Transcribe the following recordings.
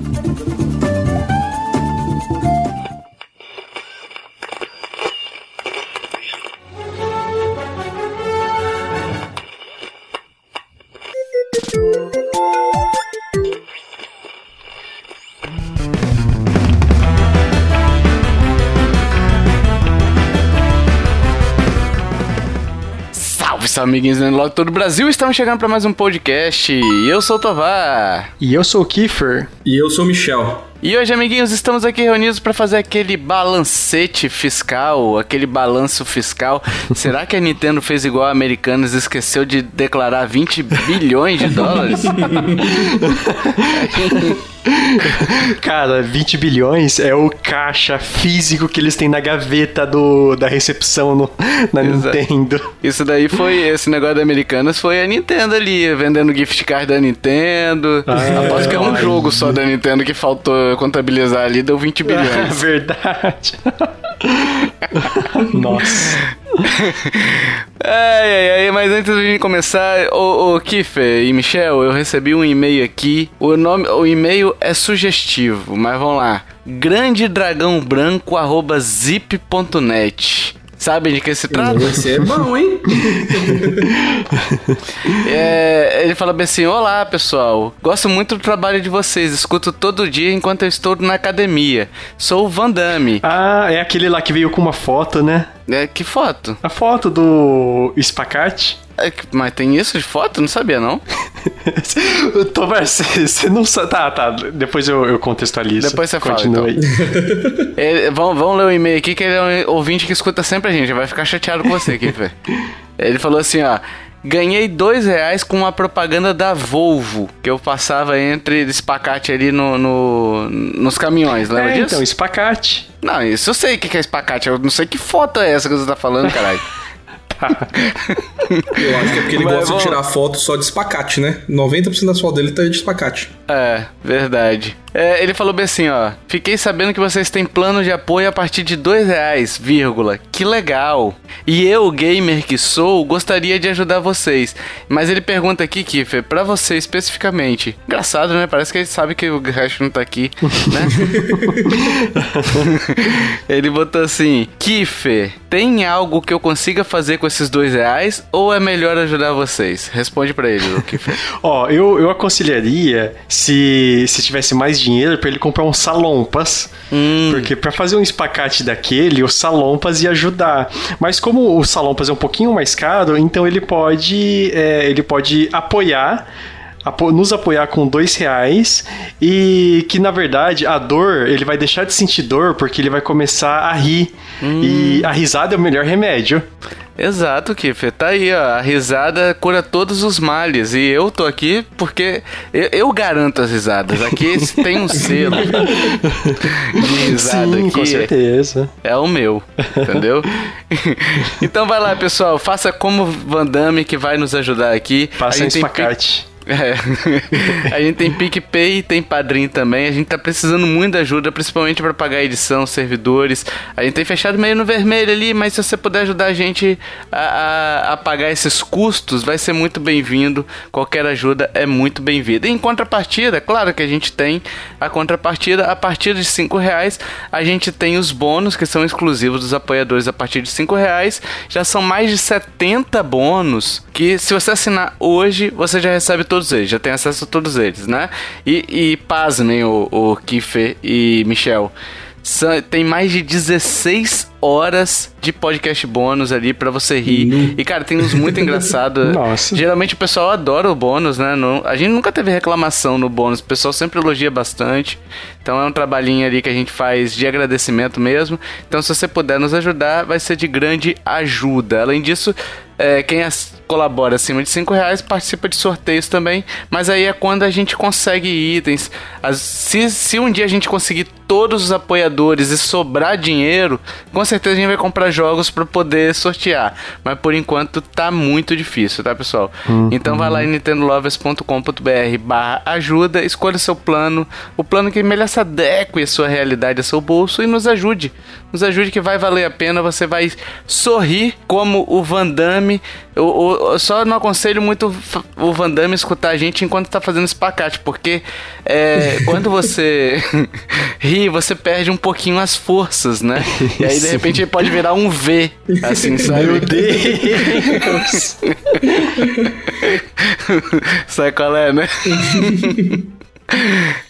Thank you. Amiguinhos do Log todo o Brasil. Estamos chegando para mais um podcast. Eu sou o Tovar. E eu sou o Kiefer. E eu sou o Michel. E hoje, amiguinhos, estamos aqui reunidos para fazer aquele balancete fiscal, aquele balanço fiscal. Será que a Nintendo fez igual a Americanas e esqueceu de declarar 20 bilhões de dólares? Cara, 20 bilhões é o caixa físico que eles têm na gaveta do, da recepção no, na Exato. Nintendo. Isso daí foi, esse negócio da Americanas foi a Nintendo ali, vendendo gift card da Nintendo. Ah, Aposto que é um jogo só da Nintendo que faltou contabilizar ali, deu 20 bilhões. É verdade. Nossa. ai, ai, ai, mas antes de começar, o, o Kiffer e Michel, eu recebi um e-mail aqui. O nome, o e-mail é sugestivo, mas vamos lá. Grande dragão branco zip.net. Sabem de que se trata? Você é bom, hein? é, ele fala bem assim: Olá, pessoal. Gosto muito do trabalho de vocês. Escuto todo dia enquanto eu estou na academia. Sou o Van Damme. Ah, é aquele lá que veio com uma foto, né? É, que foto? A foto do Spacate. É, mas tem isso de foto? Não sabia, não. Tomás, você não sabe. Tá, tá. Depois eu, eu contextualizo. Depois você fala. Então. ele, vamos, vamos ler o e-mail aqui, que ele é um ouvinte que escuta sempre a gente. Vai ficar chateado com você aqui, Ele falou assim, ó. Ganhei dois reais com uma propaganda da Volvo, que eu passava entre espacate ali no, no nos caminhões, lembra é, disso? então, espacate. Não, isso eu sei o que é espacate, eu não sei que foto é essa que você tá falando, caralho. Eu acho que é porque ele Mas, gosta de tirar foto só de espacate, né? 90% das fotos dele tá de espacate. É, verdade. É, ele falou bem assim, ó. Fiquei sabendo que vocês têm plano de apoio a partir de dois reais, vírgula. Que legal. E eu, gamer que sou, gostaria de ajudar vocês. Mas ele pergunta aqui, Kiffer, pra você especificamente. Engraçado, né? Parece que ele sabe que o resto não tá aqui, né? ele botou assim, Kiffer, tem algo que eu consiga fazer com esses dois reais ou é melhor ajudar vocês? Responde para ele, Kiffer. Ó, eu, eu aconselharia se, se tivesse mais dinheiro para ele comprar um salompas. Hum. Porque para fazer um espacate daquele, o salompas ia ajudar. Mas como o salompas é um pouquinho mais caro, então ele pode, é, ele pode apoiar nos apoiar com dois reais e que na verdade a dor ele vai deixar de sentir dor porque ele vai começar a rir hum. e a risada é o melhor remédio. Exato, Kiffer. Tá aí, ó. A risada cura todos os males. E eu tô aqui porque eu, eu garanto as risadas. Aqui tem um selo de risada Sim, aqui. Com certeza. É o meu, entendeu? então vai lá, pessoal. Faça como Van Damme que vai nos ajudar aqui. Faça um espacate. É. a gente tem PicPay, tem Padrim também. A gente tá precisando muito de ajuda, principalmente para pagar edição, servidores. A gente tem fechado meio no vermelho ali, mas se você puder ajudar a gente a, a, a pagar esses custos, vai ser muito bem-vindo. Qualquer ajuda é muito bem-vinda. Em contrapartida, claro que a gente tem a contrapartida. A partir de 5 reais, a gente tem os bônus que são exclusivos dos apoiadores a partir de 5 reais. Já são mais de 70 bônus que se você assinar hoje, você já recebe todos todos eles, já tem acesso a todos eles, né? E, e pasmem o, o Kiffer e Michel. São, tem mais de 16 horas de podcast bônus ali para você rir. Uhum. E, cara, tem uns muito engraçados. Nossa. Geralmente o pessoal adora o bônus, né? A gente nunca teve reclamação no bônus. O pessoal sempre elogia bastante. Então é um trabalhinho ali que a gente faz de agradecimento mesmo. Então, se você puder nos ajudar, vai ser de grande ajuda. Além disso, é, quem colabora acima de 5 reais participa de sorteios também, mas aí é quando a gente consegue itens. As, se, se um dia a gente conseguir todos os apoiadores e sobrar dinheiro, com certeza a gente vai comprar jogos para poder sortear. Mas por enquanto tá muito difícil, tá, pessoal? Uhum. Então vai lá em nintendolovers.com.br barra ajuda, escolha seu plano, o plano que melhor se adeque à sua realidade, ao seu bolso e nos ajude. Nos ajude que vai valer a pena. Você vai sorrir como o Van Damme. Eu, eu só não aconselho muito o Van Damme escutar a gente enquanto tá fazendo espacate, porque é, quando você ri, você perde um pouquinho as forças, né? E aí de repente ele pode virar um V, assim, sabe? Meu Deus! Sabe qual é, né?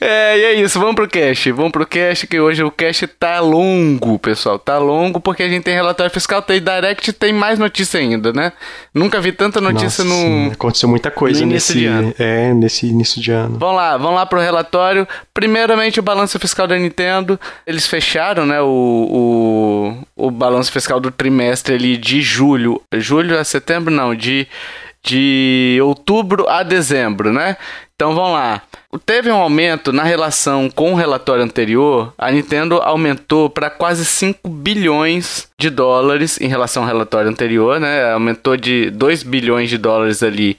É, e é isso, vamos pro cast. Vamos pro cast, que hoje o cast tá longo, pessoal. Tá longo porque a gente tem relatório fiscal, tem direct, tem mais notícia ainda, né? Nunca vi tanta notícia Nossa, no. sim, Aconteceu muita coisa nesse ano. É, nesse início de ano. Vamos lá, vamos lá pro relatório. Primeiramente, o balanço fiscal da Nintendo. Eles fecharam, né, o, o, o balanço fiscal do trimestre ali de julho. Julho a setembro, não, de, de outubro a dezembro, né? Então vamos lá. Teve um aumento na relação com o relatório anterior. A Nintendo aumentou para quase 5 bilhões de dólares em relação ao relatório anterior, né? Aumentou de 2 bilhões de dólares ali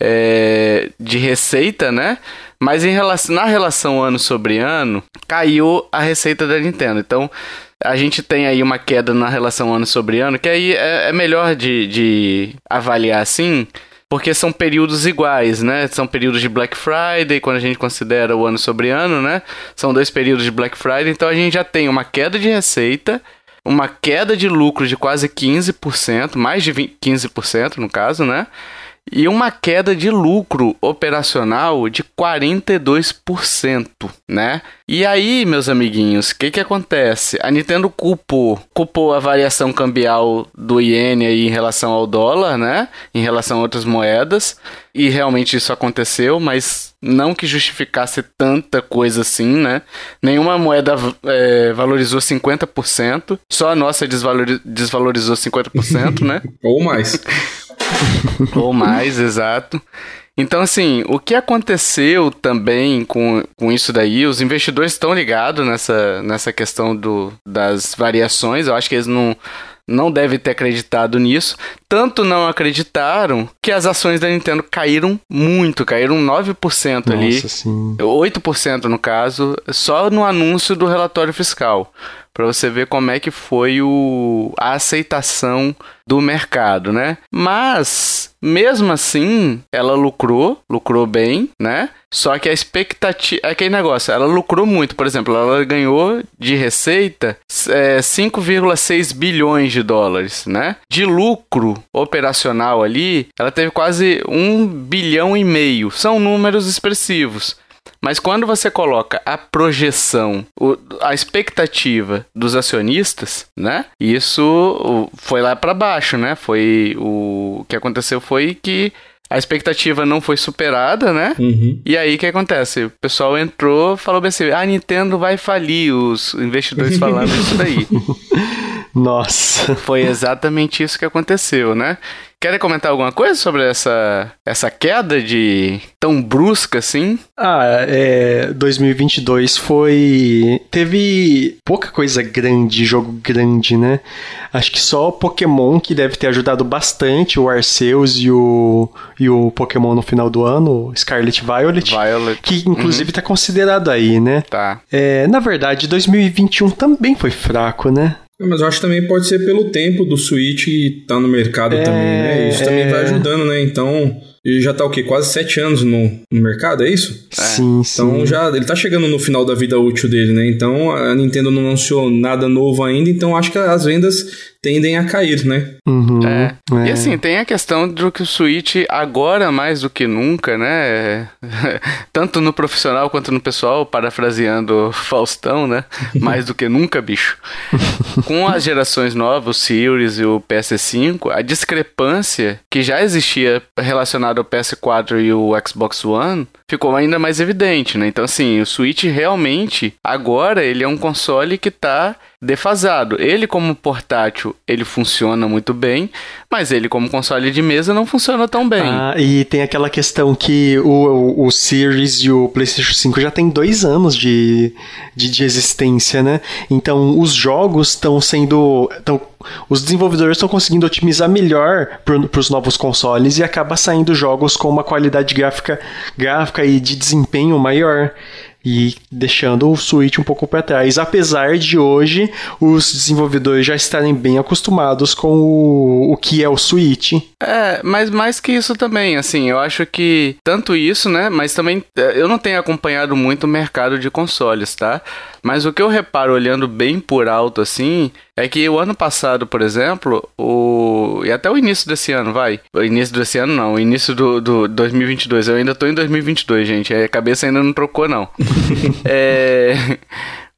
é, de receita, né? Mas em relação, na relação ano sobre ano, caiu a receita da Nintendo. Então, a gente tem aí uma queda na relação ano sobre ano, que aí é, é melhor de, de avaliar assim, porque são períodos iguais, né? São períodos de Black Friday, quando a gente considera o ano sobre ano, né? São dois períodos de Black Friday, então a gente já tem uma queda de receita, uma queda de lucro de quase 15%, mais de 20, 15% no caso, né? E uma queda de lucro operacional de 42%, né? E aí, meus amiguinhos, o que que acontece? A Nintendo culpou, culpou a variação cambial do iene aí em relação ao dólar, né? Em relação a outras moedas. E realmente isso aconteceu, mas não que justificasse tanta coisa assim, né? Nenhuma moeda é, valorizou 50%, só a nossa desvalori desvalorizou 50%, né? Ou mais. Ou mais, exato. Então, assim, o que aconteceu também com, com isso daí, os investidores estão ligados nessa, nessa questão do, das variações, eu acho que eles não, não devem ter acreditado nisso. Tanto não acreditaram que as ações da Nintendo caíram muito, caíram 9% ali, Nossa, sim. 8% no caso, só no anúncio do relatório fiscal. Para você ver como é que foi o, a aceitação do mercado, né? Mas, mesmo assim, ela lucrou, lucrou bem, né? Só que a expectativa. É aquele negócio, ela lucrou muito. Por exemplo, ela ganhou de receita é, 5,6 bilhões de dólares, né? De lucro operacional ali, ela teve quase 1 bilhão e meio. São números expressivos. Mas quando você coloca a projeção, o, a expectativa dos acionistas, né? Isso foi lá para baixo, né? Foi o, o que aconteceu foi que a expectativa não foi superada, né? Uhum. E aí o que acontece? O pessoal entrou, falou bem assim: a Nintendo vai falir, os investidores falando isso daí. Nossa. Foi exatamente isso que aconteceu, né? Querem comentar alguma coisa sobre essa, essa queda de tão brusca assim? Ah, é, 2022 foi. Teve pouca coisa grande, jogo grande, né? Acho que só o Pokémon que deve ter ajudado bastante, o Arceus e o, e o Pokémon no final do ano, Scarlet Violet. Violet. Que inclusive tá considerado aí, né? Tá. É, na verdade, 2021 também foi fraco, né? Mas eu acho que também pode ser pelo tempo do Switch tá no mercado É, também, né? Isso também é. vai ajudando, né? Então, ele já tá o quê? Quase sete anos no, no mercado, é isso? Sim, sim. Então já ele tá chegando no final da vida útil dele, né? Então a Nintendo não anunciou nada novo ainda, então acho que as vendas tendem a cair, né? Uhum, É. é. E assim, tem a questão do que o Switch, agora mais do que nunca, né? Tanto no profissional quanto no pessoal, parafraseando Faustão, né? Mais do que nunca, bicho. Com as gerações novas, o Series e o PS5, a discrepância que já existia relacionada ao PS4 e o Xbox One ficou ainda mais evidente, né? Então, assim, o Switch realmente, agora, ele é um console que tá defasado. Ele como portátil, ele funciona muito bem, mas ele como console de mesa não funciona tão bem. Ah, e tem aquela questão que o, o, o Series e o PlayStation 5 já tem dois anos de, de, de existência, né? Então os jogos estão sendo. Tão, os desenvolvedores estão conseguindo otimizar melhor para os novos consoles e acaba saindo jogos com uma qualidade gráfica, gráfica e de desempenho maior. E deixando o Switch um pouco para trás, apesar de hoje os desenvolvedores já estarem bem acostumados com o, o que é o Switch. É, mas mais que isso também, assim, eu acho que tanto isso, né, mas também é, eu não tenho acompanhado muito o mercado de consoles, tá? Mas o que eu reparo olhando bem por alto assim, é que o ano passado, por exemplo, o e até o início desse ano, vai. O início desse ano não, o início do, do 2022. Eu ainda tô em 2022, gente. A cabeça ainda não trocou não. é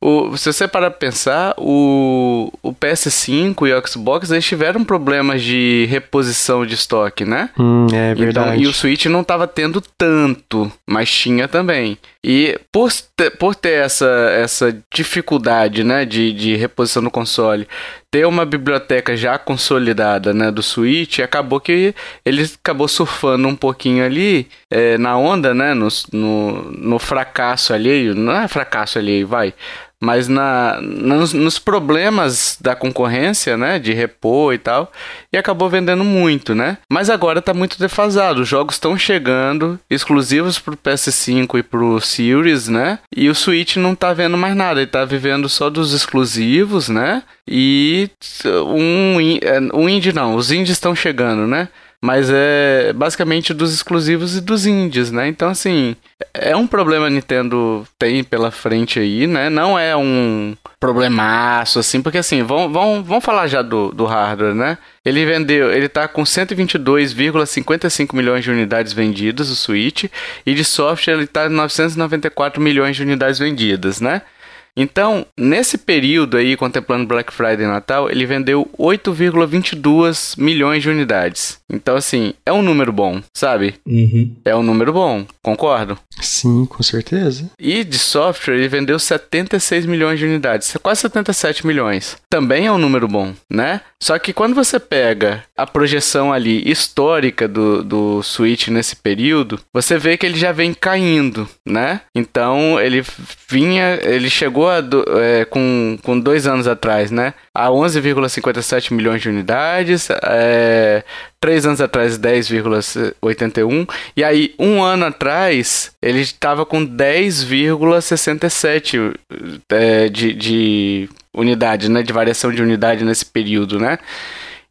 o, se você parar pra pensar, o, o PS5 e o Xbox eles tiveram problemas de reposição de estoque, né? Hum, é verdade. Então, e o Switch não tava tendo tanto, mas tinha também. E por, por ter essa, essa dificuldade né, de, de reposição no console, ter uma biblioteca já consolidada né, do Switch, acabou que ele acabou surfando um pouquinho ali é, na onda, né, no, no, no fracasso alheio. Não é fracasso alheio, vai mas na, nos, nos, problemas da concorrência, né, de repor e tal, e acabou vendendo muito, né? Mas agora tá muito defasado, os jogos estão chegando exclusivos pro PS5 e pro Series, né? E o Switch não tá vendo mais nada, ele tá vivendo só dos exclusivos, né? E um, um indie não, os indies estão chegando, né? Mas é basicamente dos exclusivos e dos indies, né? Então, assim, é um problema a Nintendo tem pela frente aí, né? Não é um problemaço, assim, porque assim, vamos, vamos, vamos falar já do, do hardware, né? Ele vendeu, ele tá com 122,55 milhões de unidades vendidas, o Switch, e de software ele tá 994 milhões de unidades vendidas, né? Então, nesse período aí, contemplando Black Friday e Natal, ele vendeu 8,22 milhões de unidades. Então, assim, é um número bom, sabe? Uhum. É um número bom, concordo? Sim, com certeza. E de software, ele vendeu 76 milhões de unidades, quase 77 milhões. Também é um número bom, né? Só que quando você pega a projeção ali histórica do, do Switch nesse período, você vê que ele já vem caindo, né? Então, ele vinha, ele chegou chegou a, é, com, com dois anos atrás, né? A 11,57 milhões de unidades. É, três anos atrás, 10,81. E aí, um ano atrás, ele estava com 10,67 é, de, de unidade, né? De variação de unidade nesse período, né?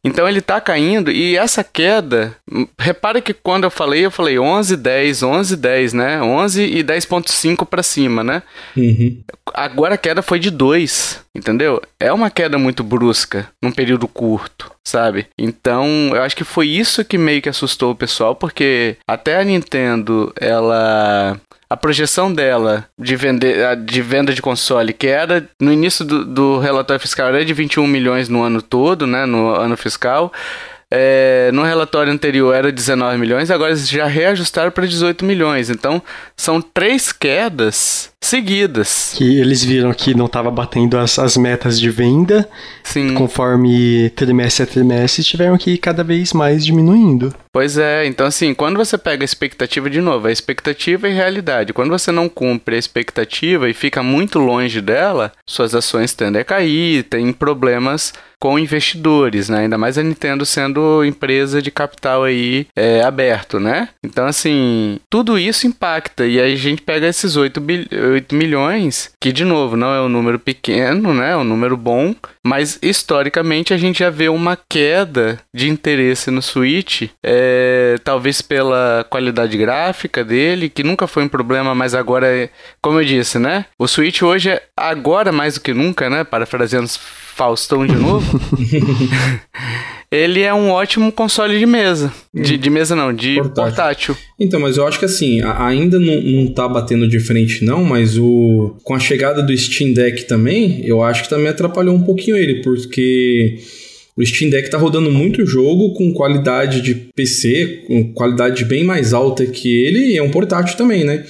Então ele está caindo e essa queda, repara que quando eu falei, eu falei 11, 10, 11, 10, né? 11 e 10.5 para cima, né? Uhum. Agora a queda foi de 2, entendeu? É uma queda muito brusca num período curto, sabe? Então, eu acho que foi isso que meio que assustou o pessoal, porque até a Nintendo, ela a projeção dela de, vender, de venda de console, que era no início do, do relatório fiscal, era de 21 milhões no ano todo, né, no ano fiscal. É, no relatório anterior era 19 milhões, agora eles já reajustaram para 18 milhões. Então, são três quedas seguidas. Que eles viram que não estava batendo as, as metas de venda. Sim. Conforme trimestre a trimestre, tiveram que ir cada vez mais diminuindo. Pois é, então assim, quando você pega a expectativa de novo, a expectativa e realidade, quando você não cumpre a expectativa e fica muito longe dela, suas ações tendem a cair, tem problemas com investidores, né? Ainda mais a Nintendo sendo empresa de capital aí é, aberto, né? Então, assim, tudo isso impacta. E aí a gente pega esses 8, 8 milhões, que de novo não é um número pequeno, né? É um número bom, mas historicamente a gente já vê uma queda de interesse no Switch, é, talvez pela qualidade gráfica dele, que nunca foi um problema, mas agora, é, como eu disse, né? O Switch hoje é agora mais do que nunca, né? Parafraseando Faustão de novo. ele é um ótimo console de mesa. De, de mesa não, de portátil. portátil. Então, mas eu acho que assim, ainda não, não tá batendo de frente, não, mas o. Com a chegada do Steam Deck também, eu acho que também atrapalhou um pouquinho ele, porque. O Steam Deck tá rodando muito jogo com qualidade de PC, com qualidade bem mais alta que ele, e é um portátil também, né?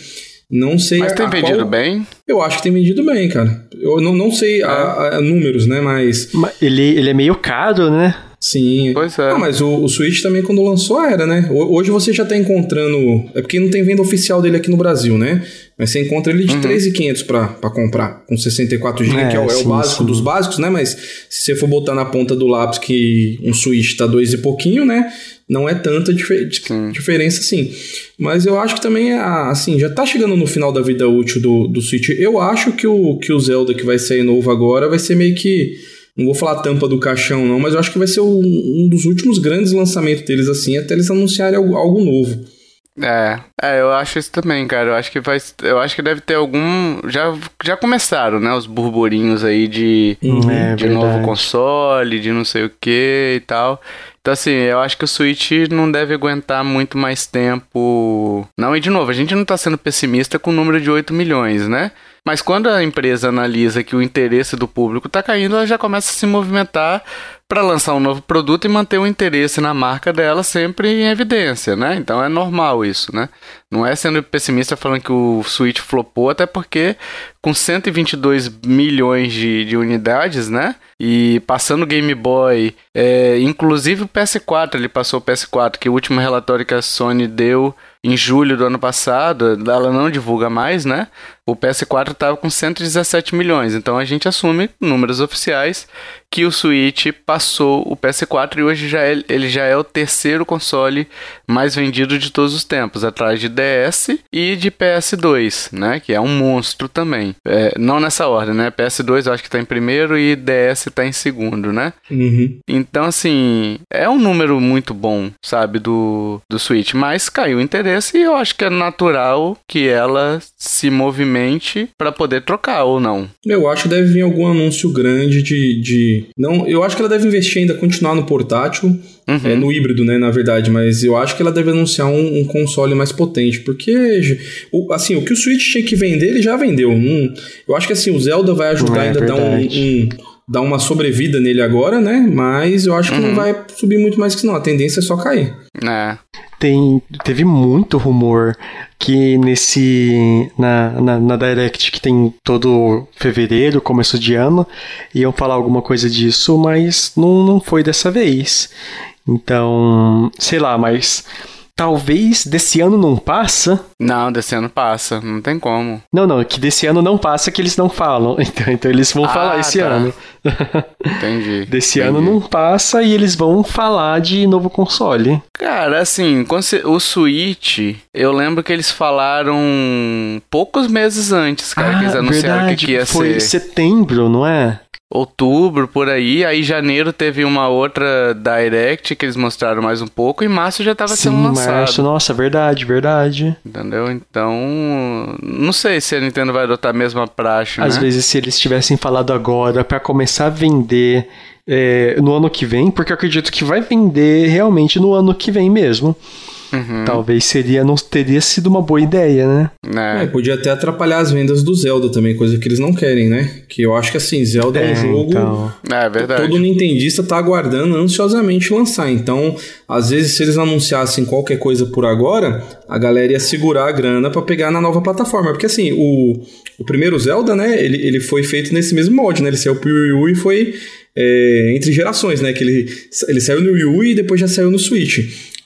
Não sei. Mas tem vendido qual... bem? Eu acho que tem vendido bem, cara. Eu não, não sei é. a, a números, né? Mas. Ele, ele é meio caro, né? Sim. Pois é. Ah, mas o, o Switch também, quando lançou, era, né? Hoje você já tá encontrando. É porque não tem venda oficial dele aqui no Brasil, né? Mas você encontra ele de uhum. 3.500 pra, pra comprar, com 64 GB, é, que é, o, é sim, o básico sim. dos básicos, né? Mas se você for botar na ponta do lápis que um Switch tá dois e pouquinho, né? Não é tanta dif diferença assim. Mas eu acho que também, assim, já tá chegando no final da vida útil do, do Switch. Eu acho que o, que o Zelda que vai sair novo agora vai ser meio que. Não vou falar tampa do caixão, não, mas eu acho que vai ser um, um dos últimos grandes lançamentos deles, assim, até eles anunciarem algo, algo novo. É, é, eu acho isso também, cara. Eu acho que vai. Eu acho que deve ter algum. Já, já começaram, né? Os burburinhos aí de, uhum. é, de novo console, de não sei o que e tal. Então, assim, eu acho que o Switch não deve aguentar muito mais tempo. Não, e de novo, a gente não tá sendo pessimista com o número de 8 milhões, né? Mas quando a empresa analisa que o interesse do público está caindo, ela já começa a se movimentar para lançar um novo produto e manter o interesse na marca dela sempre em evidência, né? Então é normal isso, né? Não é sendo pessimista falando que o Switch flopou, até porque com 122 milhões de, de unidades, né? E passando o Game Boy, é, inclusive o PS4, ele passou o PS4, que o último relatório que a Sony deu em julho do ano passado, ela não divulga mais, né? O PS4 estava com 117 milhões, então a gente assume números oficiais que o Switch passou o PS4 e hoje já é, ele já é o terceiro console mais vendido de todos os tempos, atrás de DS e de PS2, né? Que é um monstro também. É, não nessa ordem, né? PS2 eu acho que está em primeiro e DS está em segundo, né? Uhum. Então, assim, é um número muito bom, sabe, do, do Switch, mas caiu o interesse e eu acho que é natural que ela se movimente para poder trocar ou não. Eu acho que deve vir algum anúncio grande de, de. Não, eu acho que ela deve investir ainda, continuar no portátil, uhum. é, no híbrido, né, na verdade, mas eu acho que ela deve anunciar um, um console mais potente, porque o, assim, o que o Switch tinha que vender, ele já vendeu. Hum, eu acho que assim, o Zelda vai ajudar é ainda a dar um, um dar uma sobrevida nele agora, né? Mas eu acho que uhum. não vai subir muito mais que não. A tendência é só cair. É. Tem, teve muito rumor que nesse na, na, na, Direct que tem todo fevereiro, começo de ano, iam falar alguma coisa disso, mas não, não foi dessa vez. Então, sei lá, mas talvez desse ano não passa. Não, desse ano passa, não tem como. Não, não, que desse ano não passa que eles não falam. Então, então eles vão ah, falar esse tá. ano. Entendi. desse entendi. ano não passa e eles vão falar de novo console. Cara, assim, o Switch, eu lembro que eles falaram poucos meses antes, cara, ah, que eles ah, anunciaram verdade, que ia foi ser. Foi setembro, não é? Outubro por aí, aí janeiro teve uma outra direct que eles mostraram mais um pouco e março já estava sendo lançado. Março, nossa, verdade, verdade. Entendeu? Então, não sei se a Nintendo vai adotar a mesma praxe, Às né? vezes se eles tivessem falado agora para começar a vender é, no ano que vem, porque eu acredito que vai vender realmente no ano que vem mesmo. Uhum. Talvez seria, não teria sido uma boa ideia, né? É. é. podia até atrapalhar as vendas do Zelda também, coisa que eles não querem, né? Que eu acho que assim, Zelda é, é um jogo. Então... É verdade. Todo Nintendista tá aguardando ansiosamente lançar. Então, às vezes, se eles anunciassem qualquer coisa por agora, a galera ia segurar a grana para pegar na nova plataforma. Porque assim, o, o primeiro Zelda, né? Ele, ele foi feito nesse mesmo molde, né? Ele saiu pro Wii U e foi. É, entre gerações, né? Que ele, ele saiu no Wii U e depois já saiu no Switch.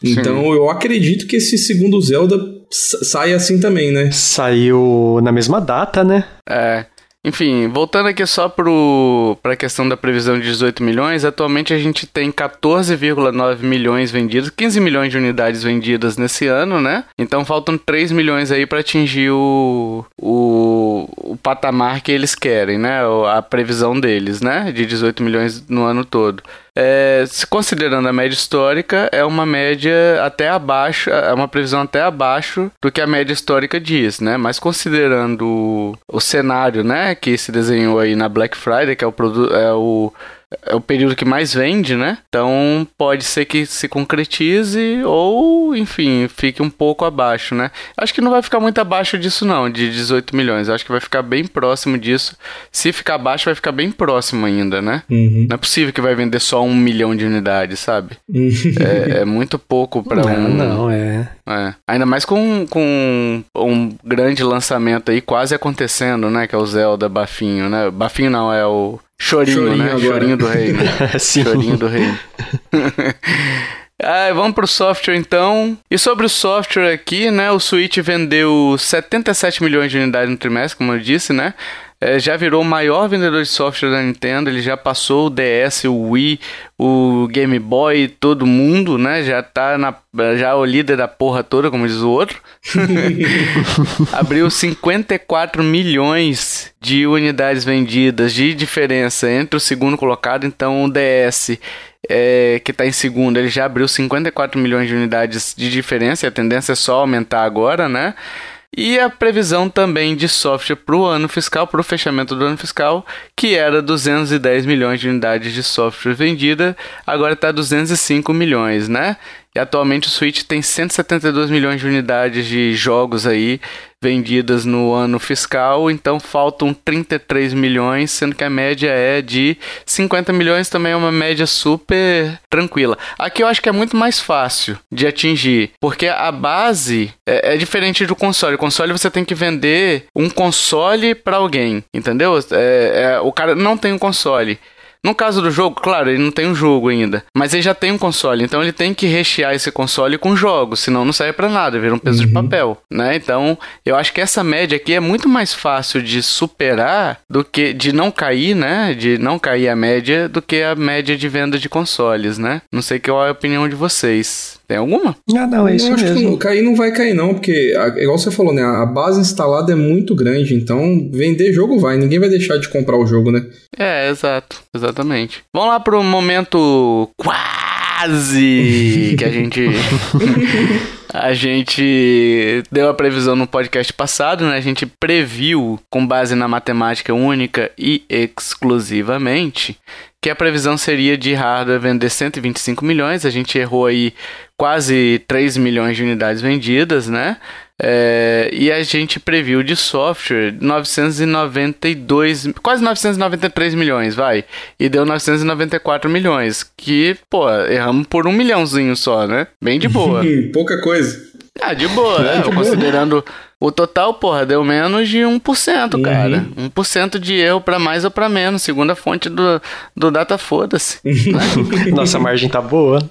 Então Sim. eu acredito que esse segundo Zelda sai assim também, né? Saiu na mesma data, né? É. Enfim, voltando aqui só para a questão da previsão de 18 milhões, atualmente a gente tem 14,9 milhões vendidos, 15 milhões de unidades vendidas nesse ano, né? Então faltam 3 milhões aí para atingir o, o, o, patamar que eles querem, né? A previsão deles, né? De 18 milhões no ano todo. É, considerando a média histórica, é uma média até abaixo, é uma previsão até abaixo do que a média histórica diz, né? Mas considerando o, o cenário, né, que se desenhou aí na Black Friday, que é o é o é o período que mais vende, né? Então pode ser que se concretize ou, enfim, fique um pouco abaixo, né? Acho que não vai ficar muito abaixo disso, não, de 18 milhões. Acho que vai ficar bem próximo disso. Se ficar abaixo, vai ficar bem próximo ainda, né? Uhum. Não é possível que vai vender só um milhão de unidades, sabe? Uhum. é, é, muito pouco para um. Não, é. é. Ainda mais com, com um grande lançamento aí quase acontecendo, né? Que é o Zelda Bafinho, né? Bafinho não, é o Chorinho, Chorinho né? Agora. Chorinho do rei. Né? Chorinho do rei. Ah, vamos pro software então. E sobre o software aqui, né? O Switch vendeu 77 milhões de unidades no trimestre, como eu disse, né? É, já virou o maior vendedor de software da Nintendo. Ele já passou o DS, o Wii, o Game Boy, todo mundo, né? Já tá na, já é o líder da porra toda, como diz o outro. Abriu 54 milhões de unidades vendidas de diferença entre o segundo colocado, então o DS é, que está em segundo, ele já abriu 54 milhões de unidades de diferença, e a tendência é só aumentar agora, né? E a previsão também de software para o ano fiscal, para o fechamento do ano fiscal, que era 210 milhões de unidades de software vendida, agora está 205 milhões, né? E atualmente o Switch tem 172 milhões de unidades de jogos aí vendidas no ano fiscal, então faltam 33 milhões, sendo que a média é de 50 milhões, também é uma média super tranquila. Aqui eu acho que é muito mais fácil de atingir, porque a base é, é diferente do console. O console você tem que vender um console para alguém, entendeu? É, é, o cara não tem um console. No caso do jogo, claro, ele não tem um jogo ainda, mas ele já tem um console, então ele tem que rechear esse console com jogos, senão não serve para nada, vira um peso uhum. de papel, né? Então, eu acho que essa média aqui é muito mais fácil de superar do que de não cair, né? De não cair a média do que a média de venda de consoles, né? Não sei qual é a opinião de vocês. Tem alguma? Ah, não, é isso eu acho mesmo. Que não, cair não vai cair não, porque igual você falou, né? A base instalada é muito grande, então vender jogo vai, ninguém vai deixar de comprar o jogo, né? É, exato, exatamente. Vamos lá pro momento quase que a gente a gente deu a previsão no podcast passado, né? A gente previu com base na matemática única e exclusivamente que a previsão seria de hardware vender 125 milhões, a gente errou aí quase 3 milhões de unidades vendidas, né? É, e a gente previu de software 992, quase 993 milhões, vai. E deu 994 milhões, que, pô, erramos por um milhãozinho só, né? Bem de boa. Pouca coisa. Ah, de boa, né? Considerando o total, porra, deu menos de 1%, uhum. cara. 1% de erro para mais ou para menos, segundo a fonte do, do Data Foda-se. Nossa margem tá boa.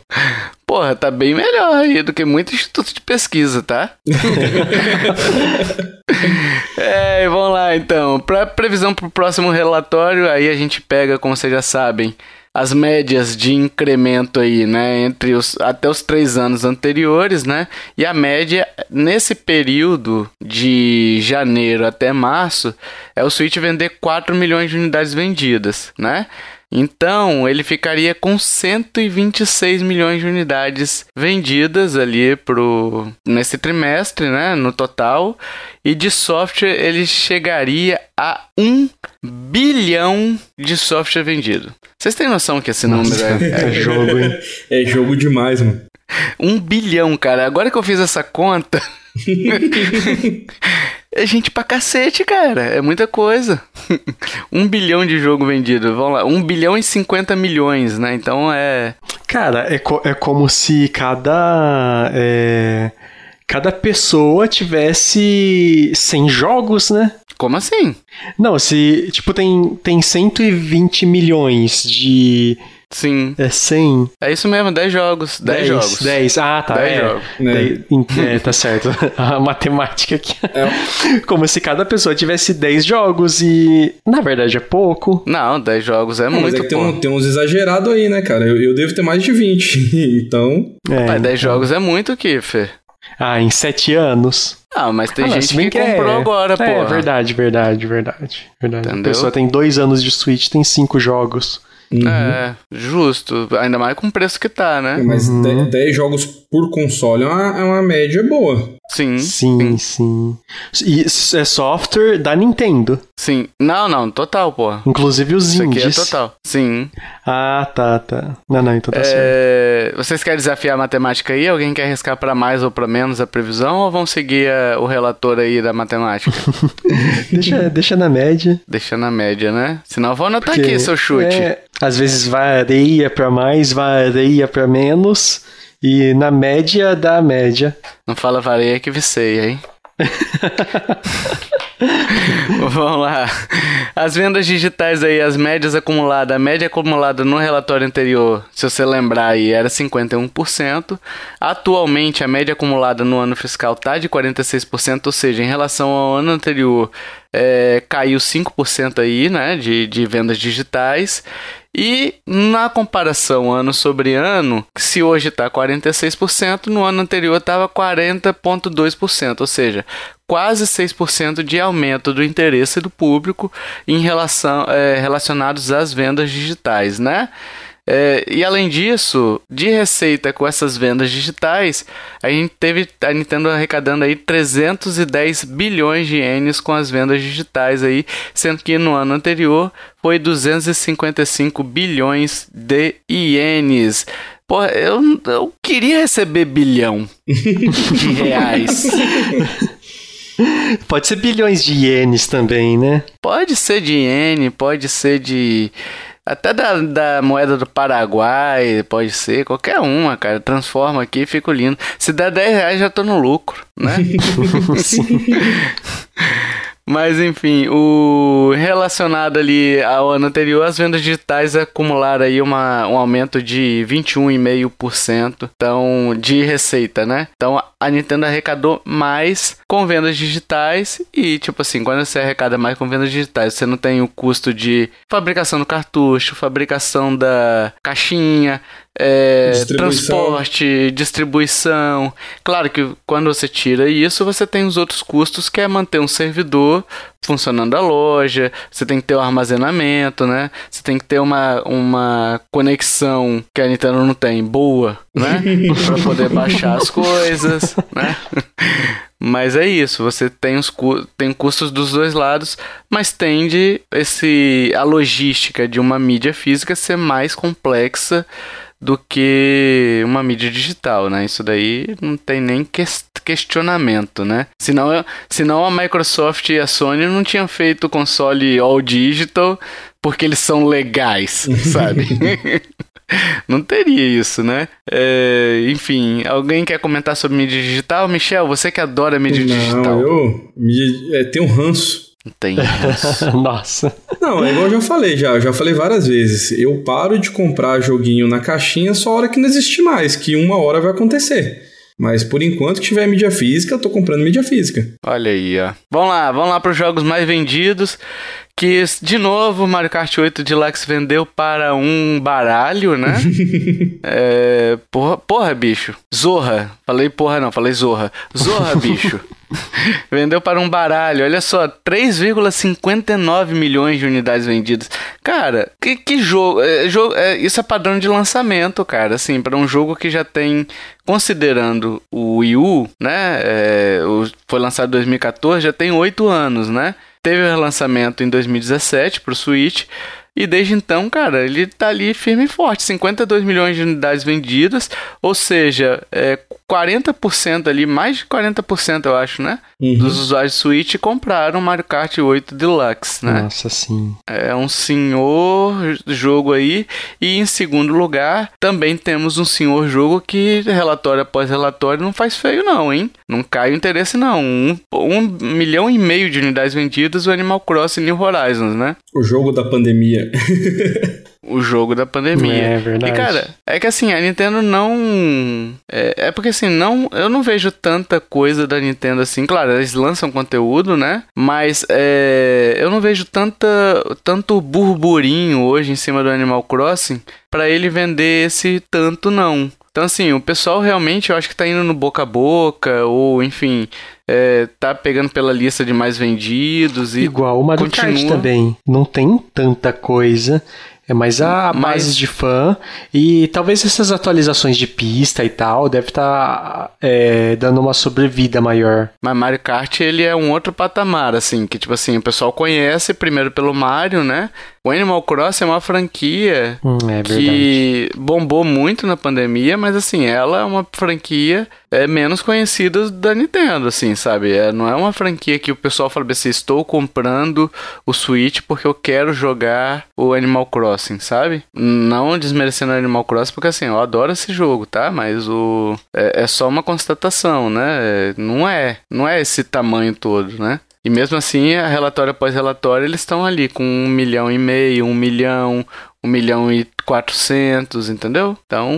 Porra, tá bem melhor aí do que muito instituto de pesquisa, tá? é, vamos lá então. Para previsão pro próximo relatório, aí a gente pega, como vocês já sabem, as médias de incremento aí, né, entre os até os três anos anteriores, né, e a média nesse período de janeiro até março é o Switch vender 4 milhões de unidades vendidas, né? Então, ele ficaria com 126 milhões de unidades vendidas ali pro nesse trimestre, né, no total, e de software ele chegaria a 1 bilhão de software vendido. Vocês têm noção que esse número é, é jogo, hein? É jogo demais, mano. Um bilhão, cara. Agora que eu fiz essa conta. É gente pra cacete, cara. É muita coisa. um bilhão de jogo vendido. Vamos lá. Um bilhão e cinquenta milhões, né? Então é. Cara, é, co é como se cada. É, cada pessoa tivesse 100 jogos, né? Como assim? Não, se. Tipo, tem, tem 120 milhões de Sim. É 100. É isso mesmo, 10 jogos. 10, jogos. 10. Ah, tá. 10 é. jogos. É. é, tá certo. A matemática aqui. É. Como se cada pessoa tivesse 10 jogos e. Na verdade é pouco. Não, 10 jogos é Não, muito. Mas é que tem, um, tem, uns exagerados aí, né, cara? Eu, eu, devo ter mais de 20. então. É, Pai, 10 então. jogos é muito, Kiffer. Ah, em 7 anos. Ah, mas tem ah, gente que, que comprou é... agora, pô. É verdade, verdade, verdade. verdade. A pessoa tem 2 anos de Switch, tem 5 jogos. Uhum. É, justo. Ainda mais com o preço que tá, né? Mas uhum. 10 jogos por console é uma, é uma média boa. Sim. Sim, sim. E é software da Nintendo. Sim. Não, não, total, pô. Inclusive os Isso indies. Isso aqui é total. Sim. Ah, tá, tá. Não, não, então tá é... certo. Vocês querem desafiar a matemática aí? Alguém quer arriscar para mais ou para menos a previsão ou vão seguir a, o relator aí da matemática? deixa, deixa na média. Deixa na média, né? Senão eu vou anotar Porque aqui seu chute. É, às vezes varia para mais, varia para menos. E na média da média. Não fala vareia que viceia, hein? Vamos lá. As vendas digitais aí, as médias acumuladas, a média acumulada no relatório anterior, se você lembrar aí, era 51%. Atualmente, a média acumulada no ano fiscal está de 46%, ou seja, em relação ao ano anterior, é, caiu 5% aí, né, de, de vendas digitais. E na comparação ano sobre ano, se hoje está 46%, no ano anterior estava 40,2%, ou seja, quase 6% de aumento do interesse do público em relação é, relacionados às vendas digitais, né? É, e além disso, de receita com essas vendas digitais, a gente teve a Nintendo arrecadando aí 310 bilhões de ienes com as vendas digitais aí, sendo que no ano anterior foi 255 bilhões de ienes. Porra, eu, eu queria receber bilhão de reais. Pode ser bilhões de ienes também, né? Pode ser de iene, pode ser de até da, da moeda do Paraguai, pode ser, qualquer uma, cara. Transforma aqui e fico lindo. Se der 10 reais, já tô no lucro, né? Mas enfim, o relacionado ali ao ano anterior, as vendas digitais acumularam aí uma, um aumento de 21,5%, então de receita, né? Então a Nintendo arrecadou mais com vendas digitais e tipo assim, quando você arrecada mais com vendas digitais, você não tem o custo de fabricação do cartucho, fabricação da caixinha, é, distribuição. transporte, distribuição. Claro que quando você tira isso, você tem os outros custos que é manter um servidor funcionando a loja, você tem que ter o armazenamento, né? Você tem que ter uma, uma conexão que a Nintendo não tem, boa, né? para poder baixar as coisas, né? Mas é isso, você tem os tem custos dos dois lados, mas tende esse a logística de uma mídia física ser mais complexa do que uma mídia digital, né? Isso daí não tem nem questionamento, né? Senão, senão a Microsoft e a Sony não tinham feito o console all digital porque eles são legais, sabe? não teria isso, né? É, enfim, alguém quer comentar sobre mídia digital? Michel, você que adora mídia não, digital. Eu é, tenho um ranço tem Nossa. Não, é igual eu já falei, já, já falei várias vezes. Eu paro de comprar joguinho na caixinha só a hora que não existe mais, que uma hora vai acontecer. Mas por enquanto que tiver mídia física, eu tô comprando mídia física. Olha aí, ó. Vamos lá, vamos lá para os jogos mais vendidos. Que, de novo, Mario Kart 8 Deluxe vendeu para um baralho, né? é, porra, porra, bicho. Zorra. Falei porra não, falei zorra. Zorra, bicho. Vendeu para um baralho, olha só, 3,59 milhões de unidades vendidas. Cara, que, que jogo, é, jogo é, Isso é padrão de lançamento, cara. Assim, para um jogo que já tem, considerando o Wii U, né? É, o, foi lançado em 2014, já tem 8 anos, né? Teve o relançamento em 2017 para o Switch. E desde então, cara, ele tá ali firme e forte. 52 milhões de unidades vendidas, ou seja, é, 40% ali, mais de 40% eu acho, né? Uhum. Dos usuários Switch compraram Mario Kart 8 Deluxe, né? Nossa, sim. É um senhor jogo aí. E em segundo lugar, também temos um senhor jogo que, relatório após relatório, não faz feio não, hein? Não cai o interesse não. Um, um milhão e meio de unidades vendidas, o Animal Crossing New Horizons, né? O jogo da pandemia. O jogo da pandemia. É verdade. E cara, é que assim, a Nintendo não. É, é, porque assim, não, eu não vejo tanta coisa da Nintendo assim. Claro, eles lançam conteúdo, né? Mas é, eu não vejo tanta, tanto burburinho hoje em cima do Animal Crossing para ele vender esse tanto, não. Então, assim, o pessoal realmente eu acho que tá indo no boca a boca, ou enfim, é, tá pegando pela lista de mais vendidos e. Igual o Mario continua... Kart também. Não tem tanta coisa. É mais a Mas... base de fã. E talvez essas atualizações de pista e tal deve estar tá, é, dando uma sobrevida maior. Mas Mario Kart, ele é um outro patamar, assim, que tipo assim, o pessoal conhece primeiro pelo Mario, né? O Animal Crossing é uma franquia hum, é que bombou muito na pandemia, mas assim, ela é uma franquia é, menos conhecida da Nintendo, assim, sabe? É, não é uma franquia que o pessoal fala assim, estou comprando o Switch porque eu quero jogar o Animal Crossing, sabe? Não desmerecendo o Animal Crossing, porque assim, eu adoro esse jogo, tá? Mas o é, é só uma constatação, né? Não é, não é esse tamanho todo, né? E mesmo assim, a relatório após relatório, eles estão ali com um milhão e meio, um milhão, um milhão e quatrocentos, entendeu? Então,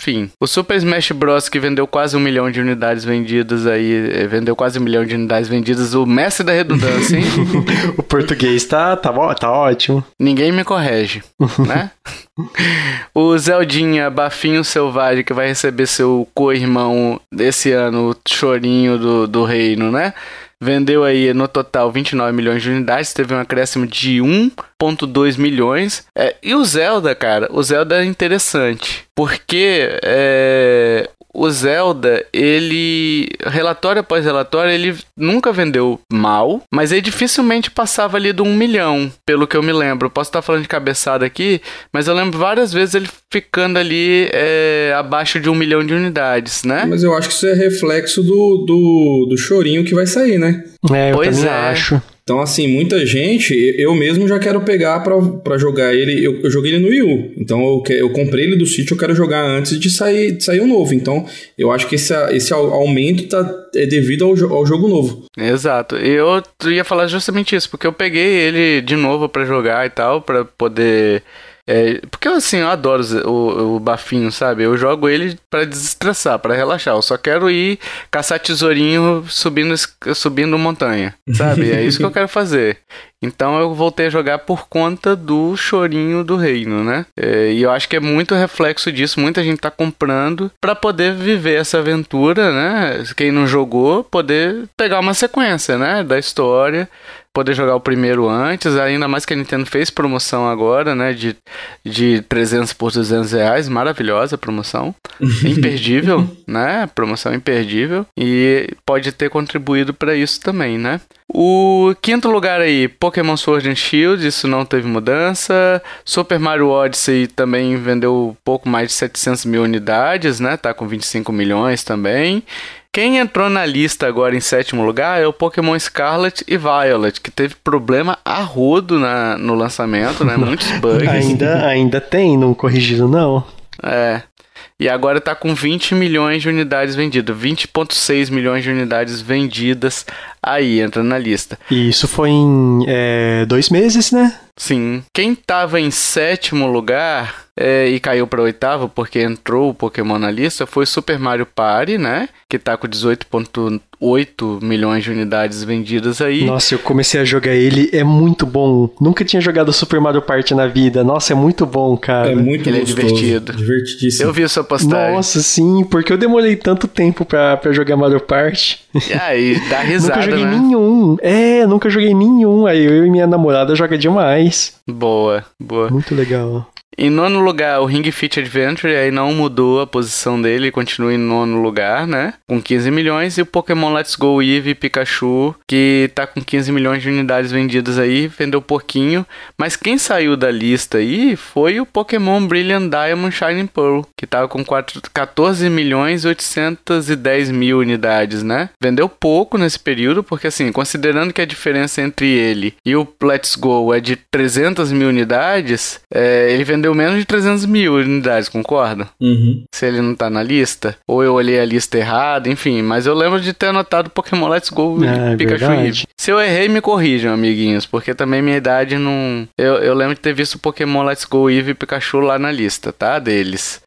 enfim. O Super Smash Bros. que vendeu quase um milhão de unidades vendidas aí, eh, vendeu quase um milhão de unidades vendidas, o mestre da redundância, hein? o português tá, tá, tá ótimo. Ninguém me corrige, né? o Zeldinha Bafinho Selvagem, que vai receber seu co-irmão desse ano, o chorinho do, do reino, né? Vendeu aí no total 29 milhões de unidades, teve um acréscimo de 1,2 milhões. É, e o Zelda, cara, o Zelda é interessante, porque é, o Zelda, ele, relatório após relatório, ele nunca vendeu mal, mas ele dificilmente passava ali do um milhão, pelo que eu me lembro. Posso estar falando de cabeçada aqui, mas eu lembro várias vezes ele ficando ali é, abaixo de um milhão de unidades, né? Mas eu acho que isso é reflexo do, do, do chorinho que vai sair, né? É, eu pois também é. acho. Então, assim, muita gente, eu mesmo já quero pegar para jogar ele. Eu, eu, joguei ele no Wii U. Então, eu, eu comprei ele do sítio, eu quero jogar antes de sair, de sair o novo. Então, eu acho que esse, esse aumento tá, é devido ao, ao jogo novo. Exato. Eu ia falar justamente isso, porque eu peguei ele de novo para jogar e tal, para poder é, porque assim, eu adoro o, o bafinho, sabe? Eu jogo ele para desestressar, para relaxar. Eu só quero ir caçar tesourinho subindo, subindo montanha, sabe? É isso que eu quero fazer. Então eu voltei a jogar por conta do chorinho do reino, né? É, e eu acho que é muito reflexo disso. Muita gente tá comprando para poder viver essa aventura, né? Quem não jogou, poder pegar uma sequência, né? Da história poder jogar o primeiro antes, ainda mais que a Nintendo fez promoção agora, né, de, de 300 por 200 reais, maravilhosa promoção, imperdível, né, promoção imperdível, e pode ter contribuído para isso também, né. O quinto lugar aí, Pokémon Sword and Shield, isso não teve mudança. Super Mario Odyssey também vendeu pouco mais de 700 mil unidades, né? Tá com 25 milhões também. Quem entrou na lista agora em sétimo lugar é o Pokémon Scarlet e Violet, que teve problema arrudo na, no lançamento, né? Muitos bugs. ainda, ainda tem, não corrigido não. É. E agora tá com 20 milhões de unidades vendidas. 20,6 milhões de unidades vendidas aí, entra na lista. E isso foi em é, dois meses, né? Sim. Quem tava em sétimo lugar é, e caiu para oitavo porque entrou o Pokémon na lista foi Super Mario Party, né? Que tá com 18,8 milhões de unidades vendidas aí. Nossa, eu comecei a jogar ele, é muito bom. Nunca tinha jogado Super Mario Party na vida. Nossa, é muito bom, cara. É muito Ele gostoso, é divertido. Divertidíssimo. Eu vi sua postagem. Nossa, sim, porque eu demorei tanto tempo pra, pra jogar Mario Party. E aí, dá risada, Nunca joguei né? nenhum. É, nunca joguei nenhum. Aí eu e minha namorada joga demais. Boa, boa. Muito legal. Em nono lugar, o Ring Fit Adventure, aí não mudou a posição dele, continua em nono lugar, né? Com 15 milhões. E o Pokémon Let's Go Eevee Pikachu, que tá com 15 milhões de unidades vendidas aí, vendeu pouquinho. Mas quem saiu da lista aí foi o Pokémon Brilliant Diamond Shining Pearl, que tava com 4, 14 milhões e 810 mil unidades, né? Vendeu pouco nesse período, porque assim, considerando que a diferença entre ele e o Let's Go é de 300 mil unidades, é, ele vendeu vendeu menos de 300 mil unidades, concorda? Uhum. Se ele não tá na lista. Ou eu olhei a lista errada, enfim. Mas eu lembro de ter anotado Pokémon Let's Go é, Pikachu Eevee. Se eu errei, me corrijam, amiguinhos. Porque também minha idade não... Eu, eu lembro de ter visto Pokémon Let's Go Eevee e Pikachu lá na lista, tá? Deles.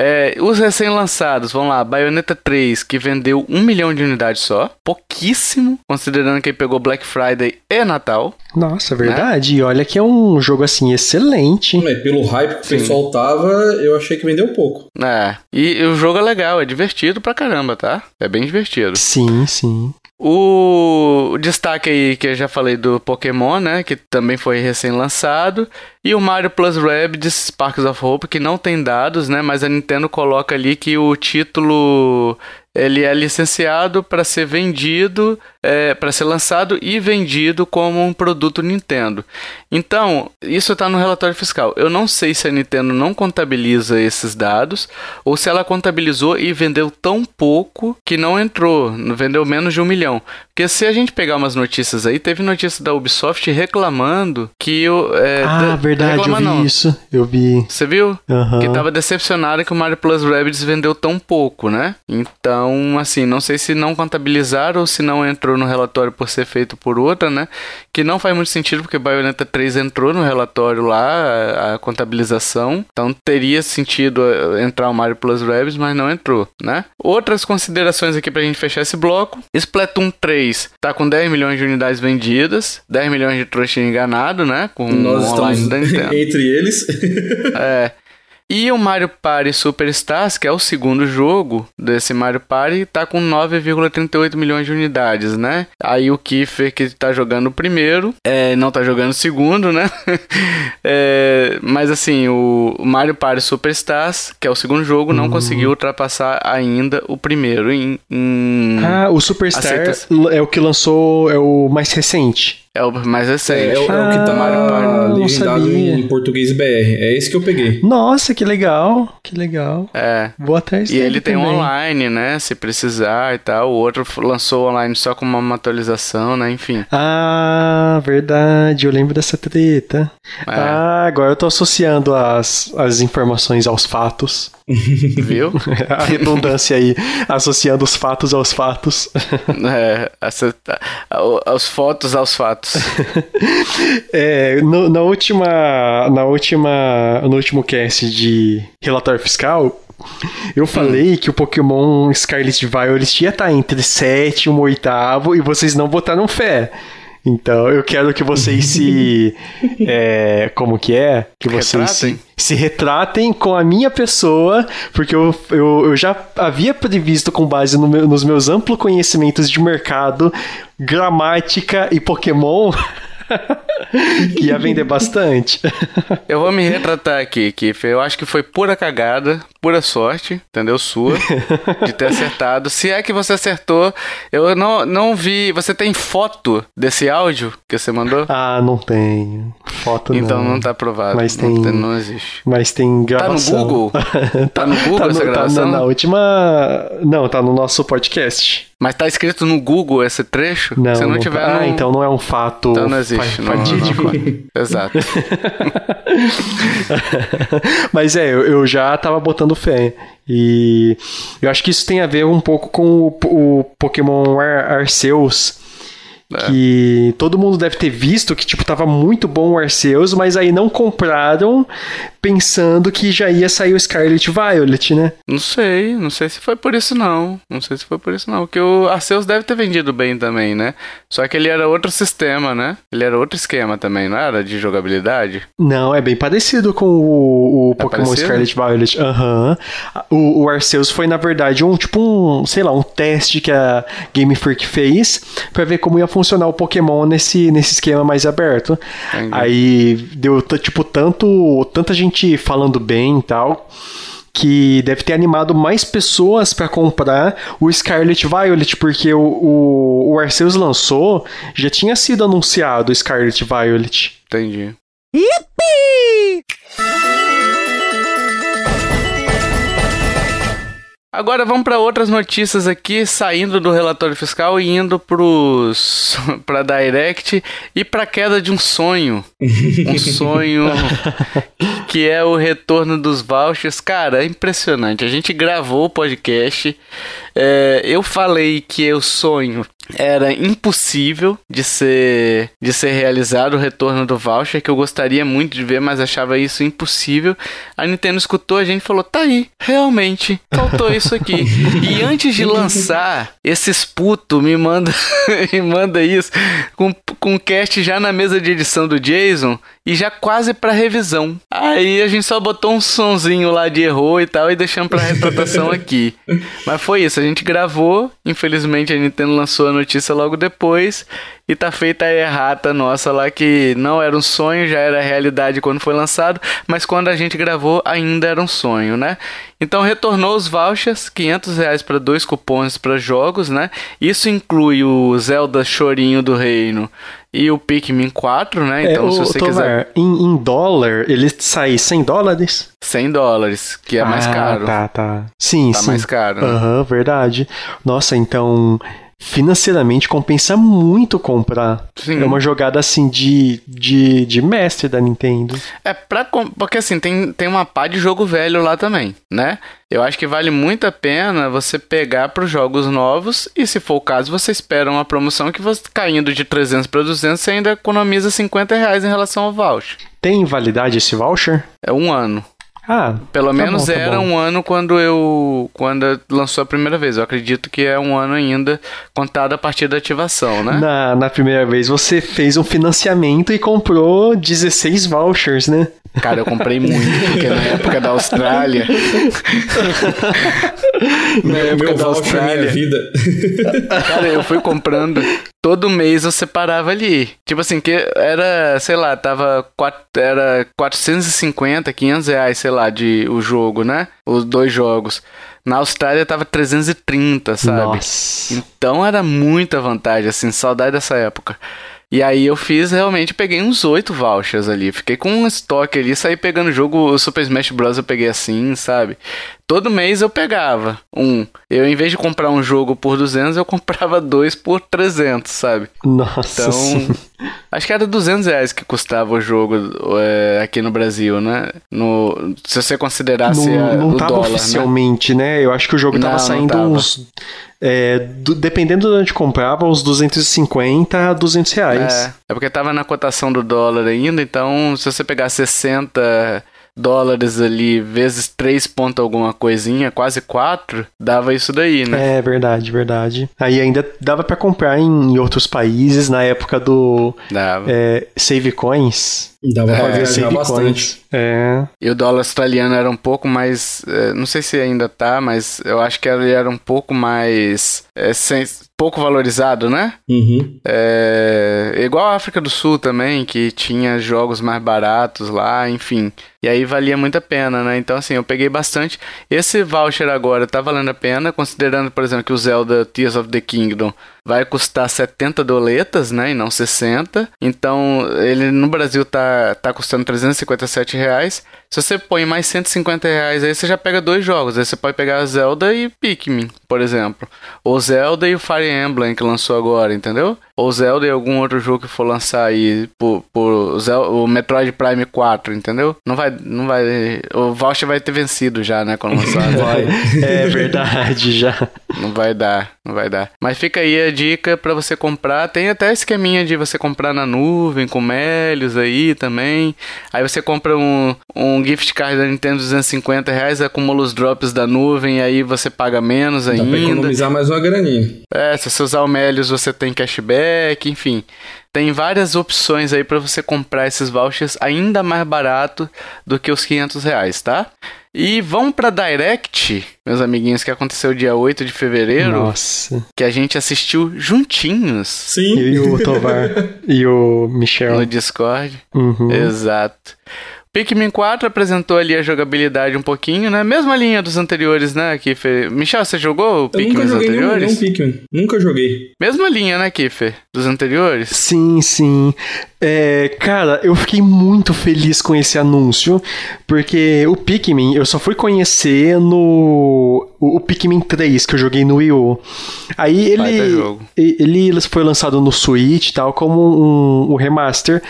É, os recém-lançados, vamos lá, Bayonetta 3, que vendeu um milhão de unidades só. Pouquíssimo, considerando que ele pegou Black Friday e Natal. Nossa, verdade. Né? E olha que é um jogo, assim, excelente. É, pelo hype que Sim. o pessoal tava, eu achei que vendeu pouco. É, e, e o jogo é legal, é divertido pra caramba, tá? É bem divertido. Sim, sim. O, destaque aí que eu já falei do Pokémon, né? Que também foi recém-lançado. E o Mario Plus Rabbids Sparks of Hope, que não tem dados, né? Mas a Nintendo coloca ali que o título ele é licenciado para ser vendido, é, para ser lançado e vendido como um produto Nintendo. Então, isso está no relatório fiscal. Eu não sei se a Nintendo não contabiliza esses dados ou se ela contabilizou e vendeu tão pouco que não entrou, vendeu menos de um milhão. Porque se a gente pegar umas notícias aí, teve notícia da Ubisoft reclamando que o. É, ah, verdade, eu vi não. isso. Eu vi. Você viu? Uhum. Que estava decepcionada que o Mario Plus Rabbids vendeu tão pouco, né? Então, assim, não sei se não contabilizaram ou se não entrou entrou no relatório por ser feito por outra, né? Que não faz muito sentido porque Bayonetta 3 entrou no relatório lá, a, a contabilização. Então teria sentido eh, entrar o Mario Plus Rabbids, mas não entrou, né? Outras considerações aqui pra gente fechar esse bloco. Splatoon 3 tá com 10 milhões de unidades vendidas, 10 milhões de trouxa enganado, né? Com Nós estamos entre eles. é. E o Mario Party Superstars, que é o segundo jogo desse Mario Party, tá com 9,38 milhões de unidades, né? Aí o Kiefer, que tá jogando o primeiro, é, não tá jogando o segundo, né? é, mas assim, o Mario Party Superstars, que é o segundo jogo, não uhum. conseguiu ultrapassar ainda o primeiro em. em ah, o Superstar é o que lançou, é o mais recente. É o mais recente. É, é, o, é o que tá ah, legendado em português BR. É esse que eu peguei. Nossa, que legal. Que legal. É. Boa tarde. E ele tem também. online, né? Se precisar e tal. O outro lançou online só com uma atualização, né? Enfim. Ah, verdade. Eu lembro dessa treta. É. Ah, agora eu tô associando as, as informações aos fatos. Viu? A redundância aí, associando os fatos aos fatos. É, essa, as fotos aos fatos. É, no, na última, na última, no último cast de relatório fiscal, eu falei hum. que o Pokémon Scarlet Violet ia estar tá entre sétimo e oitavo e vocês não botaram fé. Então, eu quero que vocês se. é, como que é? Que vocês retratem. Se, se, retratem com a minha pessoa, porque eu, eu, eu já havia previsto, com base no meu, nos meus amplos conhecimentos de mercado, gramática e Pokémon. que ia vender bastante. Eu vou me retratar aqui, Kiff. Eu acho que foi pura cagada, pura sorte, entendeu? Sua, de ter acertado. Se é que você acertou, eu não, não vi. Você tem foto desse áudio que você mandou? Ah, não tem. Foto então não. Então não tá aprovado. Mas tem. Não, não existe. Mas tem gravação. Tá no Google? tá no Google tá no, essa gravação? Tá na, na última. Não, tá no nosso podcast. Mas tá escrito no Google esse trecho? Não, Se não, não tiver. Tá. Ah, então não é um fato. Então não existe. Fatídico. Não, não, Exato. Mas é, eu, eu, já tava botando fé. E eu acho que isso tem a ver um pouco com o, o Pokémon Ar Arceus é. Que todo mundo deve ter visto que, tipo, tava muito bom o Arceus, mas aí não compraram pensando que já ia sair o Scarlet Violet, né? Não sei, não sei se foi por isso não. Não sei se foi por isso não. Porque o Arceus deve ter vendido bem também, né? Só que ele era outro sistema, né? Ele era outro esquema também, não era? De jogabilidade? Não, é bem parecido com o, o é Pokémon parecido? Scarlet Violet. Aham. Uhum. O, o Arceus foi, na verdade, um, tipo um, sei lá, um teste que a Game Freak fez para ver como ia funcionar funcionar o Pokémon nesse, nesse esquema mais aberto. Entendi. Aí deu, tipo, tanto, tanta gente falando bem e tal que deve ter animado mais pessoas para comprar o Scarlet Violet, porque o, o, o, Arceus lançou, já tinha sido anunciado o Scarlet Violet. Entendi. Yippee! Agora vamos para outras notícias aqui, saindo do relatório fiscal e indo para Direct e para queda de um sonho. Um sonho que é o retorno dos vouchers. Cara, é impressionante. A gente gravou o podcast. É, eu falei que o sonho era impossível de ser de ser realizado o retorno do voucher que eu gostaria muito de ver, mas achava isso impossível. A Nintendo escutou a gente e falou: "Tá aí, realmente faltou isso aqui". e antes de lançar, esses puto me manda me manda isso com com o cast já na mesa de edição do Jason e já quase para revisão. Aí a gente só botou um sonzinho lá de erro e tal e deixamos para retratação aqui. Mas foi isso, a gente gravou, infelizmente a Nintendo lançou a notícia logo depois e tá feita a errata nossa lá que não era um sonho, já era realidade quando foi lançado, mas quando a gente gravou ainda era um sonho, né? Então retornou os vouchers, 500 reais para dois cupons para jogos, né? Isso inclui o Zelda Chorinho do Reino e o Pikmin 4, né? É, então, é, se você Tomar, quiser. Em, em, dólar, ele sai 100 dólares? 100 dólares, que é mais ah, caro. Tá, tá. Sim, tá sim. mais caro. Aham, né? uhum, verdade. Nossa, então financeiramente compensa muito comprar. Sim. É uma jogada assim de, de, de mestre da Nintendo. É pra. com- Porque assim, tem, tem uma pá de jogo velho lá também, né? Eu acho que vale muito a pena você pegar pros jogos novos e, se for o caso, você espera uma promoção que você caindo de 300 para 200 você ainda economiza 50 reais em relação ao voucher. Tem validade esse voucher? É um ano. Ah, Pelo Tá menos bom, tá era bom. um ano quando eu quando lançou a primeira vez. Eu acredito que é um ano ainda contado a partir da ativação, né? na, na primeira vez você fez um financiamento e comprou 16 vouchers, né? Cara, eu comprei muito, porque na época da Austrália. na época Meu da voucher, minha Austrália. vida. Cara, eu fui comprando. Todo mês eu separava ali. Tipo assim, que era, sei lá, tava. quat- Era 450, 500 reais, sei lá, de o jogo, né? Os dois jogos. Na Austrália tava 330, sabe? Nossa. Então era muita vantagem, assim, saudade dessa época. E aí eu fiz, realmente, peguei uns oito vouchers ali. Fiquei com um estoque ali, saí pegando jogo, o Super Smash Bros. eu peguei assim, sabe? Todo mês eu pegava um. Eu, em vez de comprar um jogo por 200, eu comprava dois por 300, sabe? Nossa. Então, sim. acho que era 200 reais que custava o jogo é, aqui no Brasil, né? No, se você considerasse Não, não o tava dólar, né? oficialmente, né? Eu acho que o jogo Não, tava não saindo tava. uns. É, do- dependendo de onde comprava, uns 250 a 200 reais. É, é porque tava na cotação do dólar ainda, então se você pegar 60 dólares ali vezes 3 ponto alguma coisinha, quase 4, dava isso daí, né? É verdade, verdade. Aí ainda dava pra comprar em outros países na época do Dava. é, Save Coins. Dava pra É, viajar Save bastante. É. E o dólar australiano era um pouco mais. eh, não sei se ainda tá, mas eu acho que ele era um pouco mais. eh, sem- pouco valorizado, né? Uhum. É, igual a África do Sul também, que tinha jogos mais baratos lá, enfim. E aí valia muito a pena, né? Então, assim, eu peguei bastante. Esse voucher agora tá valendo a pena, considerando, por exemplo, que o Zelda Tears of the Kingdom vai custar 70 doletas, né? E não 60. Então, ele no Brasil tá, tá custando 357 reais. Se você põe mais 150 reais aí, você já pega dois jogos. Aí você pode pegar Zelda e Pikmin, por exemplo. Ou Zelda e o Fire Emblem que lançou agora, entendeu? Ou Zelda e algum outro jogo que for lançar aí por, por Zel- o Metroid Prime 4, entendeu? Não vai, não vai, o voucher vai ter vencido já, né, quando lançar. É verdade, já. Não vai dar, não vai dar. Mas fica aí a dica pra você comprar. Tem até esqueminha de você comprar na nuvem, com Melios aí também. Aí você compra um, um gift card da Nintendo 250 reais, acumula os drops da nuvem, e aí você paga menos Dá pra ainda. economizar mais uma graninha. É, se você usar o Melios você tem cashback, enfim. Tem várias opções aí pra você comprar esses vouchers ainda mais barato do que os 500 reais, tá? E vamos pra Direct, meus amiguinhos, que aconteceu dia 8 de fevereiro, Nossa. que a gente assistiu juntinhos Sim. Eu e o Tovar. e o Michel. no Discord. Uhum. Exato. Pikmin 4 apresentou ali a jogabilidade um pouquinho, né? Mesma linha dos anteriores, né, Kiffer? Michel, você jogou o Eu Pikmin nunca dos joguei nenhum, anteriores? nenhum Pikmin. Nunca joguei. Mesma linha, né, Kiffer? Dos anteriores? Sim, sim. É, cara, eu fiquei muito feliz com esse anúncio, porque o Pikmin eu só fui conhecer no. O, o Pikmin 3 que eu joguei no Wii U. Aí ele. Ele foi lançado no Switch e tal, como um, um remaster.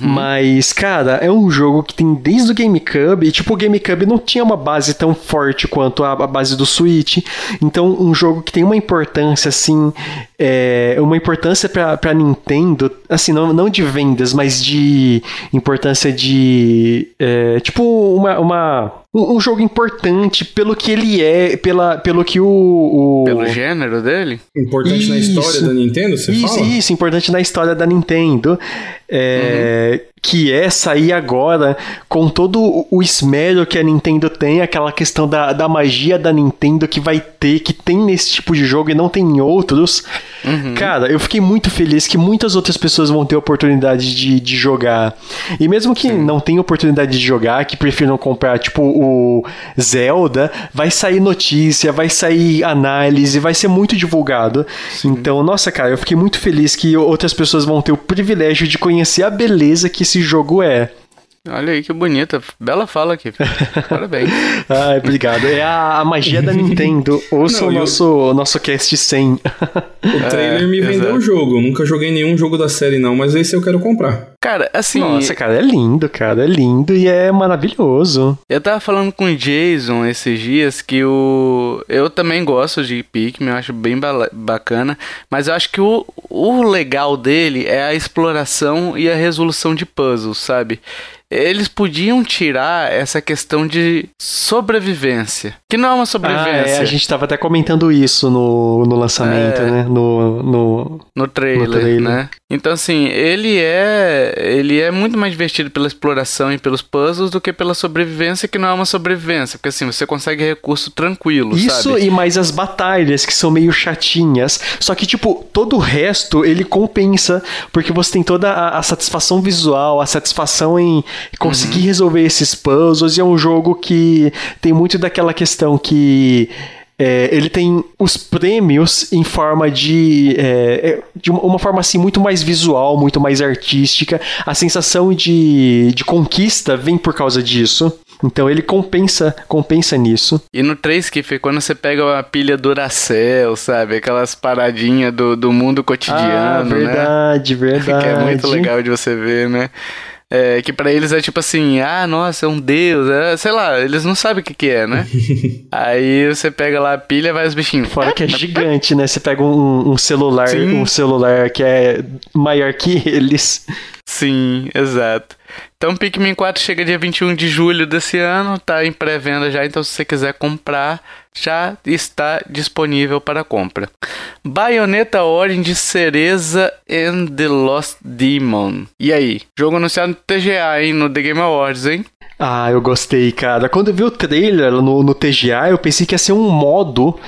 Mas, cara, é um jogo que tem desde o GameCube. E, tipo, o GameCube não tinha uma base tão forte quanto a, a base do Switch. Então, um jogo que tem uma importância, assim. É, uma importância pra, pra Nintendo. Assim, não, não de vendas, mas de importância de. é, tipo, uma. uma um, um jogo importante pelo que ele é, pela, pelo que o. o- Pelo gênero dele? Importante na Isso. história da Nintendo, você isso, fala? isso, importante na história da Nintendo. É, Que é sair agora com todo o- esmero que a Nintendo tem, aquela questão da, da magia da Nintendo que vai ter, que tem nesse tipo de jogo e não tem em outros. Cara, eu fiquei muito feliz que muitas outras pessoas vão ter oportunidade de, de jogar. E mesmo que não tenham oportunidade de jogar, que prefiram comprar, tipo, o Zelda, vai sair notícia, vai sair análise, vai ser muito divulgado. Então, nossa, cara, eu fiquei muito feliz que outras pessoas vão ter o privilégio de conhecer a beleza que esse jogo é. Olha aí que bonita. Bela fala aqui. Parabéns. Ai, obrigado. É a, a magia da Nintendo. Ouça o nosso, eu... nosso cast 100. o trailer é, me vendeu o jogo. Eu nunca joguei nenhum jogo da série, não, mas esse eu quero comprar. Cara, assim. Nossa, cara, é lindo, cara. É lindo e é maravilhoso. Eu tava falando com o Jason esses dias que o. Eu também gosto de Pikmin, eu acho bem bacana. Mas eu acho que o, o legal dele é a exploração e a resolução de puzzles, sabe? Eles podiam tirar essa questão de sobrevivência. Que não é uma sobrevivência. Ah, é, a gente tava até comentando isso no, no lançamento, é, né? No, no, no, trailer, no trailer, né? Então, assim, ele é ele é muito mais divertido pela exploração e pelos puzzles do que pela sobrevivência, que não é uma sobrevivência. Porque, assim, você consegue recurso tranquilo, Isso sabe? e mais as batalhas, que são meio chatinhas. Só que, tipo, todo o resto, ele compensa, porque você tem toda a, a satisfação visual, a satisfação em conseguir uhum. resolver esses puzzles. E é um jogo que tem muito daquela questão que. É, ele tem os prêmios em forma de. É, é de uma forma assim muito mais visual, muito mais artística. A sensação de, de conquista vem por causa disso. Então ele compensa, compensa nisso. E no 3 que quando você pega uma pilha Duracell, sabe? Aquelas paradinhas do, do mundo cotidiano, ah, verdade, né? verdade. que é muito legal de você ver, né? É, que para eles é tipo assim, ah, nossa, é um deus, é, sei lá, eles não sabem o que que é, né? Aí você pega lá a pilha, vai os bichinhos. Fora que é gigante, né? Você pega um, um celular, Sim. um celular que é maior que eles. Sim, exato. Então Pikmin 4 chega dia 21 de julho desse ano, tá em pré-venda já, então se você quiser comprar, já está disponível para compra. Bayonetta Origins Cereza and the Lost Demon. E aí? Jogo anunciado no TGA, hein? No The Game Awards, hein? Ah, eu gostei, cara. Quando eu vi o trailer no, no TGA, eu pensei que ia ser um modo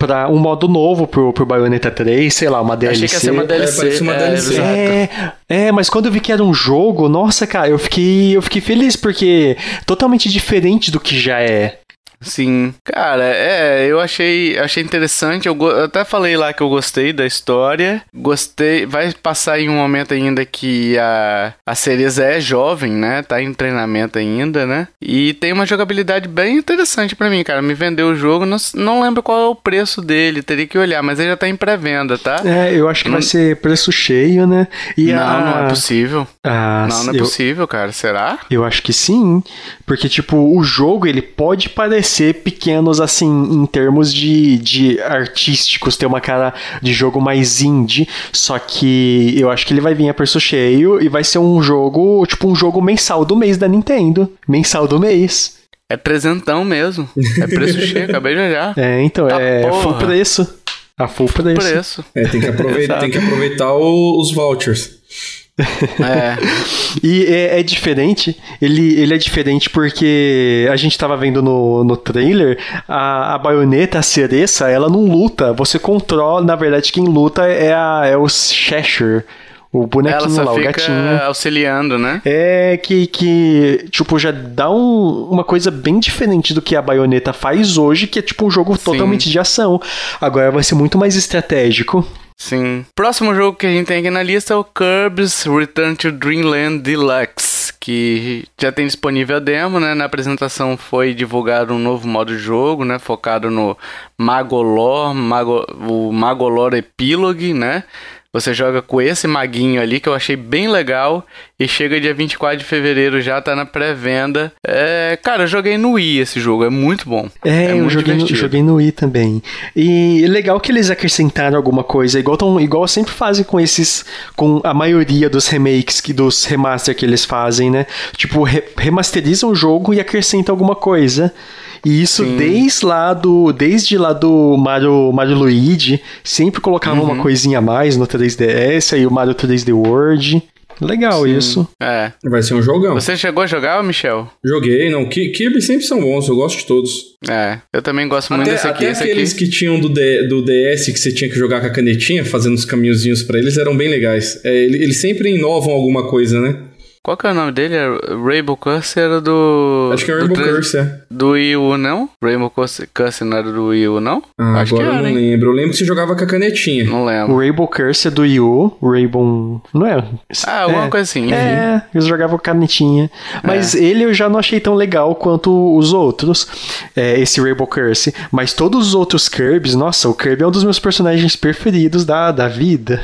para um modo novo pro, pro Bayonetta 3, sei lá, uma DLC. Achei que ia ser uma DLC. É, uma DLC. É, é, mas quando eu vi que era um jogo, nossa, cara, eu fiquei, eu fiquei feliz porque totalmente diferente do que já é. Sim, cara, é, eu achei, achei interessante. Eu, eu, até falei lá que eu gostei da história. Gostei. Vai passar em um momento ainda que a, a Cereza é jovem, né? Tá em treinamento ainda, né? E tem uma jogabilidade bem interessante para mim, cara. Me vendeu o jogo, não, não lembro qual é o preço dele, teria que olhar, mas ele já tá em pré-venda, tá? É, eu acho que não... vai ser preço cheio, né? E não, a... não é possível. Ah, não, não é eu... possível, cara. Será? Eu acho que sim. Porque, tipo, o jogo ele pode parecer ser pequenos, assim, em termos de, de artísticos, ter uma cara de jogo mais indie, só que eu acho que ele vai vir a preço cheio e vai ser um jogo, tipo, um jogo mensal do mês da Nintendo. Mensal do mês. É presentão mesmo. É preço cheio, acabei de olhar. É, então, tá é porra. full preço. A full preço. preço. É, tem que aproveitar, tem que aproveitar os vouchers. É. e é, é, diferente, ele, ele é diferente porque a gente tava vendo no, no trailer, a, a baioneta, a cereça, ela não luta. Você controla, na verdade, quem luta é, a, é o Cheshire. O bonequinho lá, o gatinho. auxiliando, né? É que, que tipo, já dá um, uma coisa bem diferente do que a baioneta faz hoje, que é tipo um jogo Sim. totalmente de ação. Agora vai ser muito mais estratégico. Sim. Próximo jogo que a gente tem aqui na lista é o Kirby's Return to Dreamland Deluxe, que já tem disponível a demo, né? Na apresentação foi divulgado um novo modo de jogo, né? Focado no Magolor, Mago, o Magolor Epilogue, né? Você joga com esse maguinho ali que eu achei bem legal e chega dia 24 de fevereiro já, tá na pré-venda. É, cara, eu joguei no Wii esse jogo, é muito bom. É, é eu joguei no, joguei no, Wii também. E legal que eles acrescentaram alguma coisa, igual, tão, igual sempre fazem com esses, com a maioria dos remakes, que, dos remaster que eles fazem, né? Tipo, re, remasterizam o jogo e acrescentam alguma coisa. E isso desde lá do desde lá do Mario, Mario Luigi, sempre colocava uhum. uma coisinha a mais no 3DS, aí o Mario 3D World. Legal Sim. isso. É. Vai ser um jogão. Você chegou a jogar, Michel? Joguei, não. Kirby sempre são bons, eu gosto de todos. É, eu também gosto muito até, desse aqui. Até aqueles aqui. que tinham do, D, do DS que você tinha que jogar com a canetinha, fazendo os caminhozinhos para eles, eram bem legais. É, eles sempre inovam alguma coisa, né? Qual que é o nome dele? É Rainbow Curse era do. Acho que é do Rainbow tre- Curse, é. Do Wii U, não? Rainbow Curse, Curse não era do Wii U, não? Ah, Acho agora que eu era, não hein? lembro. Eu lembro que você jogava com a canetinha. Não O lembro. Rainbow Curse é do Wii U, o Rainbow... Não é? Ah, alguma é. coisa assim. É, eles jogavam canetinha. Mas ele eu já não achei tão legal quanto os outros, é, esse Rainbow Curse. Mas todos os outros Kirby's, nossa, o Kirby é um dos meus personagens preferidos da, da vida.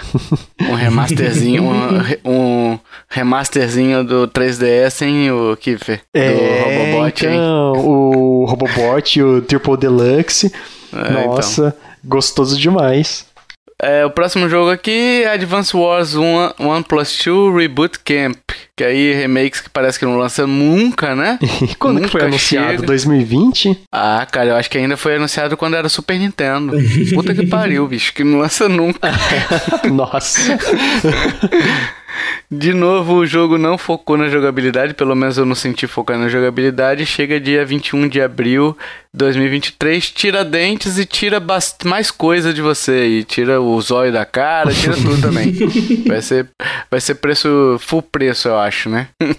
Um remasterzinho, um, um remasterzinho do 3DS, hein, o Kiffer? Do É, Robobot, hein? então, o Robobot e o Triple Deluxe. É, então. nossa, gostoso demais. É, o próximo jogo aqui é Advance Wars 1, 1 Plus 2 Reboot Camp. Que aí remakes que parece que não lança nunca, né? Quando que foi Nunca anunciado? chega. 2020? Ah, cara, eu acho que ainda foi anunciado quando era Super Nintendo. Puta que pariu, bicho, que não lança nunca. Nossa. De novo, o jogo não focou na jogabilidade, pelo menos eu não senti focar na jogabilidade. Chega dia 21 de abril 2023, tira dentes e tira mais coisa de você. E tira o zóio da cara, tira tudo também. Vai ser, vai ser preço, full preço, eu acho, né?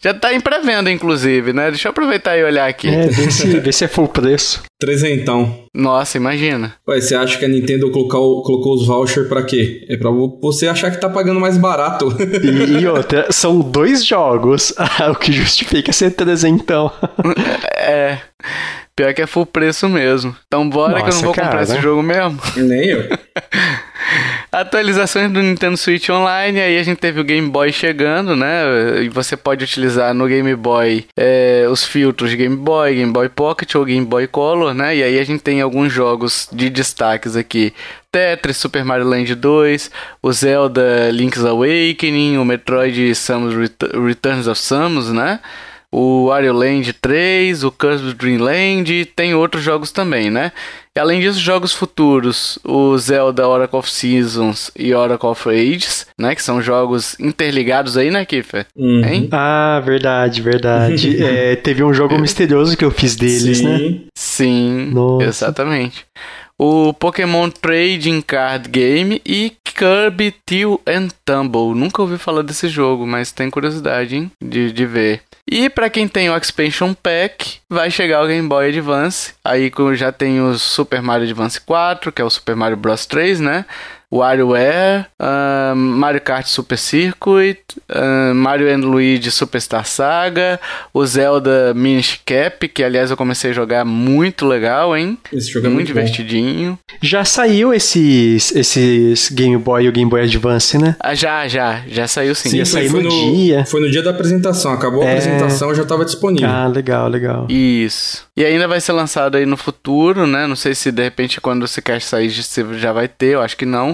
Já tá em pré-venda, inclusive, né? Deixa eu aproveitar e olhar aqui. É, vê se, vê se é full preço. Trezentão. Nossa, imagina. Ué, você acha que a Nintendo colocou, colocou os vouchers pra quê? É pra você achar que tá pagando mais barato. E, e outra, são dois jogos, o que justifica ser trezentão. É. Pior que é full preço mesmo. Então bora que eu não Nossa, vou comprar cara. esse jogo mesmo. Nem eu. Atualizações do Nintendo Switch Online, aí a gente teve o Game Boy chegando, né? E você pode utilizar no Game Boy é, os filtros Game Boy, Game Boy Pocket ou Game Boy Color, né? E aí a gente tem alguns jogos de destaques aqui. Tetris, Super Mario Land 2, o Zelda Link's Awakening, o Metroid Samus Ret- Returns of Samus, né? O Wario Land 3, o Kirby Dream Land, tem outros jogos também, né? E além disso, jogos futuros, o Zelda Oracle of Seasons e Oracle of Ages, né? Que são jogos interligados aí, né, Kiffer? Uhum. Hein? Ah, verdade, verdade. É, teve um jogo misterioso que eu fiz deles, né? Sim. Sim, Nossa. exatamente. O Pokémon Trading Card Game e Kirby Till and Tumble. Nunca ouvi falar desse jogo, mas tem curiosidade, hein? De, de ver. E pra quem tem o Expansion Pack, vai chegar o Game Boy Advance. Aí já tem o Super Mario Advance 4, que é o Super Mario Bros 3, né? WarioWare, ahn, Mario Kart Super Circuit, ahn, Mario and Luigi Superstar Saga, o Zelda Minish Cap, que aliás eu comecei a jogar muito legal, hein? Esse jogo é muito muito bom. divertidinho. Já saiu esses, esses Game Boy e o Game Boy Advance, né? Ah, já, já, já saiu sim. Sim, foi, sair foi no no dia. Foi no dia da apresentação. Acabou a É. apresentação, já tava disponível. Ah, legal, legal. Isso. E ainda vai ser lançado aí no futuro, né? Não sei se de repente quando esse cast sair você já vai ter, eu acho que não.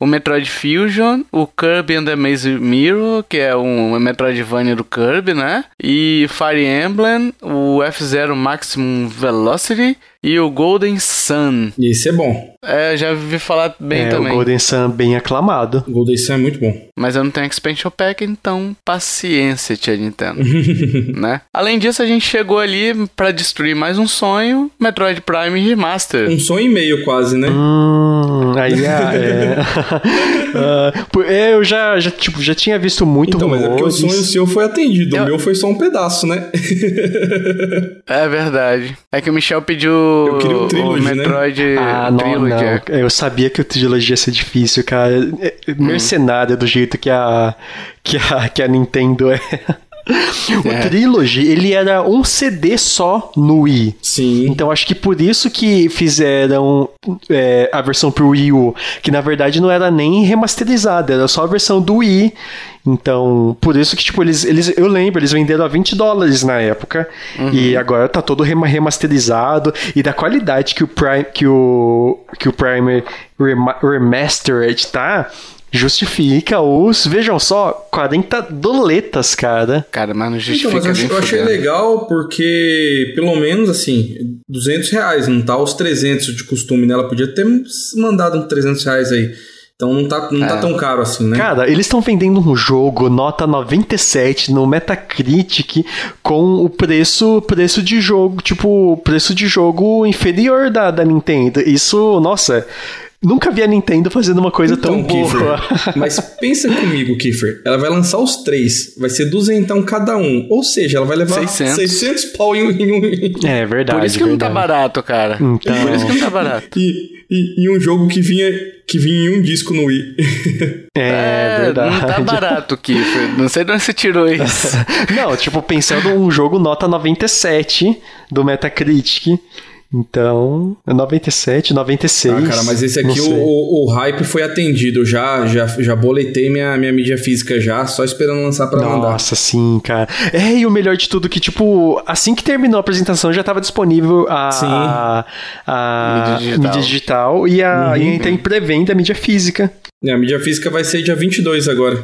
O Metroid Fusion, o Kirby and the Maze Mirror, que é um Metroidvania do Kirby, né? E Fire Emblem, o F-Zero Maximum Velocity e o Golden Sun. E esse é bom. É, já vi falar bem é, também. o Golden Sun bem aclamado. O Golden Sun é muito bom. Mas eu não tenho Expansion Pack, então paciência, tia Nintendo. né? Além disso, a gente chegou ali pra destruir mais um sonho, Metroid Prime Remaster. Um sonho e meio quase, né? Hum, aí ah, é. Ah, é, eu já, já, tipo, já tinha visto muito Então, mas é porque o rumores. sonho seu foi atendido. Eu- O meu foi só um pedaço, né? É verdade. É que o Michel pediu queria o Trilogy, né? Metroid Ah, não, Trilogy. não. é. Eu sabia que o trilogia ia ser difícil, cara. É- é Mercenária do jeito que a, que a, que a Nintendo é. O É. Trilogy, ele era um CD só no Wii. Sim. Então acho que por isso que fizeram é, a versão pro Wii U, que na verdade não era nem remasterizada, era só a versão do Wii. Então, por isso que, tipo, eles, eles eu lembro, eles venderam a 20 dólares na época, e agora tá todo rema- remasterizado, e da qualidade que o Prime, que o, que o Primer Rema- Remastered tá, justifica os, vejam só, 40 doletas, cara. Cara, mas não Então, justifica mas eu, eu achei legal porque, pelo menos, assim, 200 reais, não tá os 300 de costume, né? Ela podia ter mandado uns 300 reais aí. Então não tá, não tá É. tão caro assim, né? Cara, eles estão vendendo um jogo nota 97 no Metacritic com o preço preço de jogo, tipo, preço de jogo inferior da, da Nintendo. Isso, nossa, Nunca vi a Nintendo fazendo uma coisa Então, tão boa. Kiefer, mas pensa comigo, Kiefer. Ela vai lançar os três. Vai ser duzentão cada um. Ou seja, ela vai levar 600. 600 pau em, em um... É verdade. Por isso que não tá verdade. barato, cara. Então. Por isso que não tá barato. E, e, e um jogo que vinha, que vinha em um disco no Wii. É, verdade. Não tá barato, Kiffer. Não sei de onde você tirou isso. Não, tipo, pensando um jogo nota 97 do Metacritic. Então, é 97, 96. Ah, cara, mas esse aqui, o, o, o hype foi atendido. Já, já, já boletei minha, minha mídia física já, só esperando lançar pra mandar. Nossa, sim, cara. É, e o melhor de tudo que, tipo, assim que terminou a apresentação, já tava disponível a, Sim. a, a Mídia digital. mídia digital e, a, Uhum. e ainda tem pré-venda a mídia física. É, a mídia física vai ser dia 22 agora.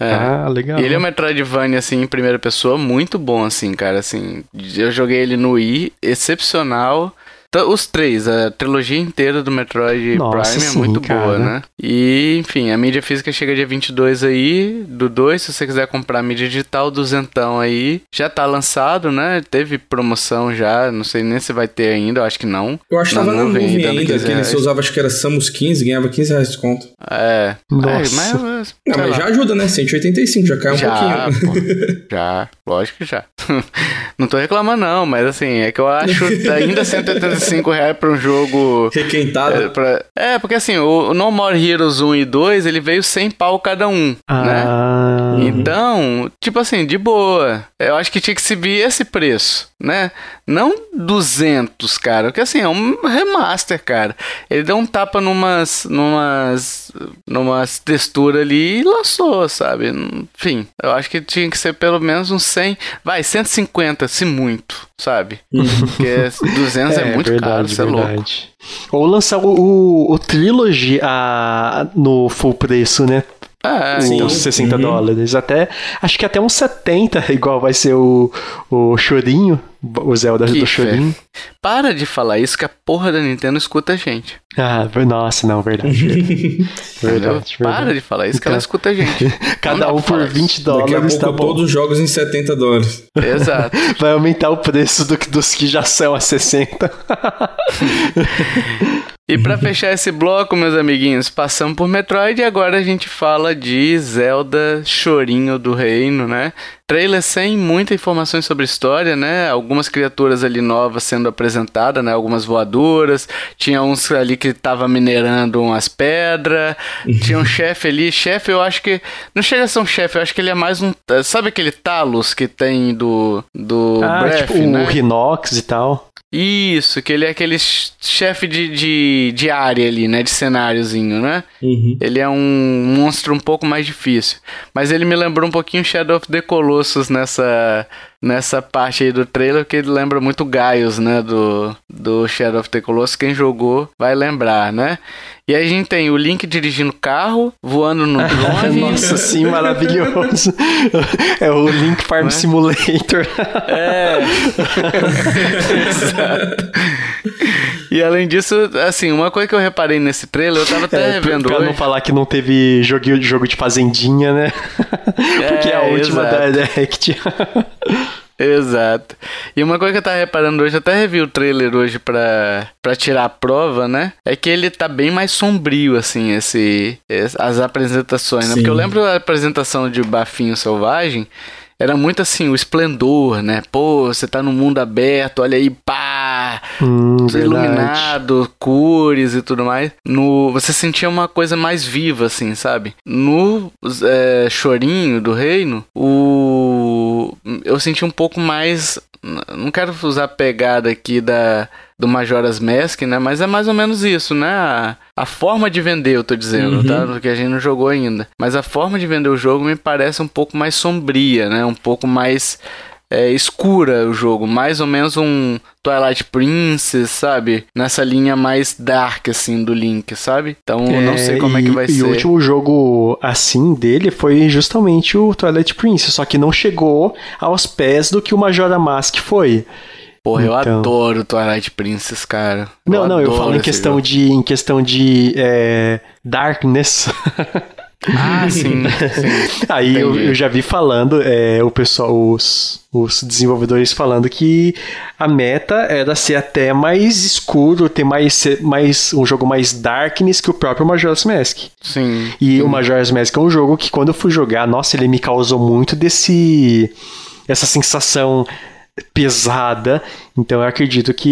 É. Ah, legal. Ele é um Metroidvania, assim, em primeira pessoa, muito bom, assim, cara, assim. Eu joguei ele no Wii, excepcional. Os três, a trilogia inteira do Metroid Nossa, Prime é sim, muito cara. boa, né? E, enfim, a mídia física chega dia 22 aí, do 2, se você quiser comprar a mídia digital, duzentão aí. Já tá lançado, né? Teve promoção já, não sei nem se vai ter ainda, eu acho que não. Eu acho que tava na nuvem, ainda, 15 que reais. você usava, acho que era Samus 15, ganhava 15 reais de desconto. É. Nossa. É, mas, Ah, sei mas lá. já ajuda, né? 185, já cai um já, pouquinho. pô, já, lógico que já. não tô reclamando não, mas assim, é que eu acho ainda 185 reais pra um jogo... Requentado. É, pra- é, porque assim, o No More Heroes 1 e 2, ele veio sem pau cada um, né? Ah, Então, tipo assim, de boa. Eu acho que tinha que subir esse preço, né? Não 200, cara. Porque assim, é um remaster, cara. Ele deu um tapa numas, numas, numas texturas ali e lançou, sabe? Enfim, eu acho que tinha que ser pelo menos uns 100, vai, 150, se muito, sabe? Porque 200 é, muito caro, você é louco. verdade. Ou lançar o, o, o Trilogy a, no full preço, né? É, Os então, 60 Uhum. dólares. Até, acho que até uns 70, igual vai ser o, o Chorinho, o Zelda do Que Chorinho. para de falar isso que a porra da Nintendo escuta a gente. Ah, nossa, não, verdade. Entendeu? verdade, Para verdade. de falar isso que ela Então, escuta a gente. Cada um por 20 Daqui a dólares, pouco tá bom. todos os jogos em 70 dólares. Exato. Vai aumentar o preço do, que- dos que já são a 60. E pra fechar esse bloco, meus amiguinhos, passamos por Metroid e agora a gente fala de Zelda Chorinho do Reino, né? Trailer sem muita informação sobre história, né? Algumas criaturas ali novas sendo apresentadas, né? Algumas voadoras. Tinha uns ali que tava minerando umas pedras. Tinha um chefe ali. Chefe, eu acho que. Não chega a ser um chefe, eu acho que ele é mais um. Sabe aquele Talos que tem do. Do ah, Breath, tipo né? o Rhinox e tal. Isso, que ele é aquele ch- chefe de, de, de área ali, né? De cenáriozinho, né? Uhum. Ele é um monstro um pouco mais difícil. Mas ele me lembrou um pouquinho Shadow of the Colossus nessa, nessa parte aí do trailer, que ele lembra muito Gaius, né? Do, do Shadow of the Colossus. Quem jogou vai lembrar, né? E aí a gente tem o Link dirigindo carro, voando no drone. Nossa, sim, maravilhoso. É o Link Farm é? Simulator. É. Exato. E além disso, assim, uma coisa que eu reparei nesse trailer, eu tava até É, revendo pra hoje. não falar que não teve jogo, jogo de fazendinha, né? Porque é a É, última exato. da Direct. Exato. E uma coisa que eu tava reparando hoje, eu até revi o trailer hoje pra, pra tirar a prova, né? É que ele tá bem mais sombrio, assim, esse, esse- as apresentações, né? Sim. Porque eu lembro da apresentação de Bafinho Selvagem, era muito assim, o esplendor, né? Pô, você tá no mundo aberto, olha aí, pá! Hum, verdade. iluminado, cores e tudo mais. No, você sentia uma coisa mais viva, assim, sabe? No é, Chorinho do Reino, o eu senti um pouco mais. Não quero usar a pegada aqui da do Majora's Mask, né? Mas é mais ou menos isso, né? A, a forma de vender, eu tô dizendo, Uhum. tá? Porque a gente não jogou ainda. Mas a forma de vender o jogo me parece um pouco mais sombria, né? Um pouco mais é, escura o jogo, mais ou menos um Twilight Princess, sabe? Nessa linha mais dark, assim, do Link, sabe? Então eu não sei como é que e- vai e ser. o último jogo assim dele foi justamente o Twilight Princess, só que não chegou aos pés do que o Majora Mask foi. Porra, eu Então. adoro Twilight Princess, cara. Não, não, eu falo em questão jogo. de em questão de é, darkness. Ah, sim. sim. Aí eu, eu, já vi falando, é, o pessoal, os, os desenvolvedores falando que a meta era ser até mais escuro, ter mais, mais um jogo mais darkness que o próprio Majora's Mask. Sim. E sim. o Majora's Mask é um jogo que quando eu fui jogar, nossa, ele me causou muito desse essa sensação pesada. Então eu acredito que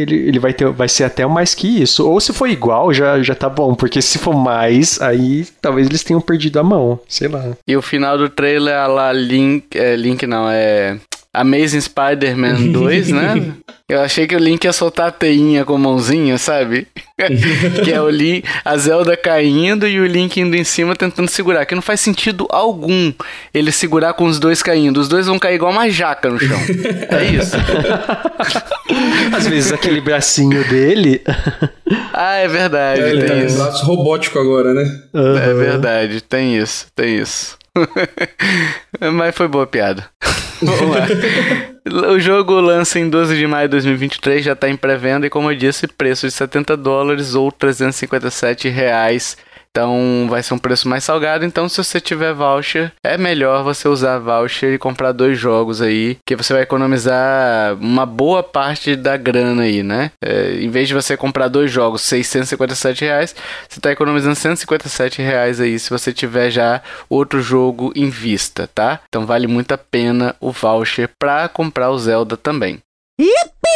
ele, ele vai, ter, vai ser até mais que isso. Ou se for igual, já, já tá bom. Porque se for mais, aí talvez eles tenham perdido a mão. Sei lá. E o final do trailer, é lá, Link. É, Link não, é. Amazing Spider-Man 2, né? Eu achei que o Link ia soltar a teinha com a mãozinha, sabe? que é o Link, a Zelda caindo e o Link indo em cima tentando segurar. Que não faz sentido algum ele segurar com os dois caindo. Os dois vão cair igual uma jaca no chão. É isso. Às vezes aquele bracinho dele. ah, é verdade. É, ele tá isso. um braço robótico agora, né? Uhum. É verdade, tem isso, tem isso. Mas foi boa piada. Vamos lá. O jogo lança em 12 de maio de 2023, já está em pré-venda e, como eu disse, preço de 70 dólares ou 357 reais então vai ser um preço mais salgado. Então, se você tiver voucher, é melhor você usar voucher e comprar dois jogos aí, que você vai economizar uma boa parte da grana aí, né? É, em vez de você comprar dois jogos, 657 reais, você está economizando 157 reais aí se você tiver já outro jogo em vista, tá? Então vale muito a pena o voucher para comprar o Zelda também. Yippee!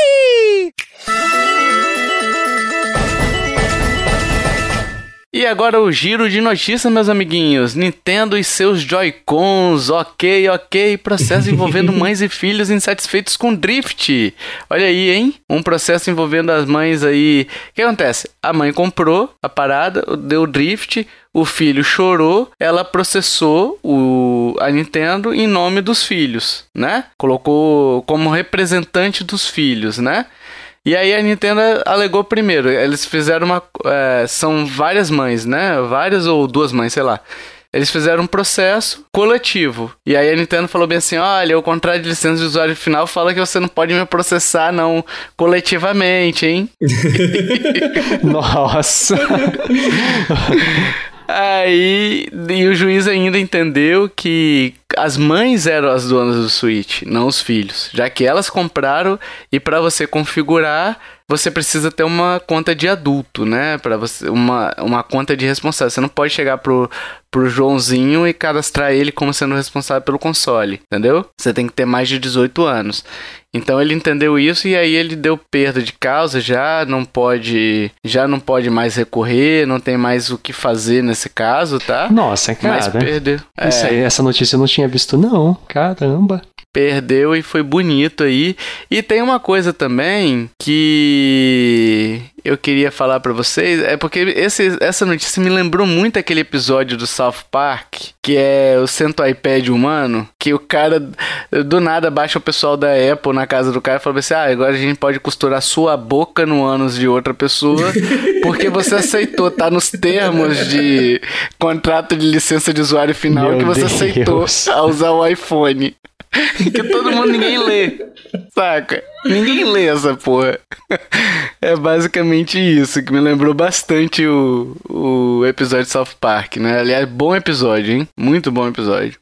E agora o giro de notícias, meus amiguinhos. Nintendo e seus Joy-Cons, ok, ok. Processo envolvendo mães e filhos insatisfeitos com drift. Olha aí, hein? Um processo envolvendo as mães aí. O que acontece? A mãe comprou a parada, deu drift, o filho chorou, ela processou o, a Nintendo em nome dos filhos, né? Colocou como representante dos filhos, né? E aí a Nintendo alegou primeiro. Eles fizeram uma. É, são várias mães, né? Várias ou duas mães, sei lá. Eles fizeram um processo coletivo. E aí a Nintendo falou bem assim: olha, o contrato de licença de usuário final fala que você não pode me processar, não, coletivamente, hein? Nossa! Aí, e o juiz ainda entendeu que as mães eram as donas do Switch, não os filhos, já que elas compraram e para você configurar, você precisa ter uma conta de adulto, né? Para você uma, uma conta de responsável. Você não pode chegar pro, pro Joãozinho e cadastrar ele como sendo responsável pelo console, entendeu? Você tem que ter mais de 18 anos. Então ele entendeu isso e aí ele deu perda de causa, já não pode, já não pode mais recorrer, não tem mais o que fazer nesse caso, tá? Nossa, cara. Mas perdeu. É. Aí, essa notícia eu não tinha visto não. Caramba perdeu e foi bonito aí. E tem uma coisa também que eu queria falar para vocês, é porque esse, essa notícia me lembrou muito aquele episódio do South Park, que é o Cento iPad humano, que o cara do nada baixa o pessoal da Apple na casa do cara e fala assim: "Ah, agora a gente pode costurar sua boca no ânus de outra pessoa, porque você aceitou, tá nos termos de contrato de licença de usuário final Meu que você Deus. aceitou a usar o iPhone". que todo mundo, ninguém lê. Saca? Ninguém lê essa porra. É basicamente isso, que me lembrou bastante o, o episódio de South Park, né? Aliás, bom episódio, hein? Muito bom episódio.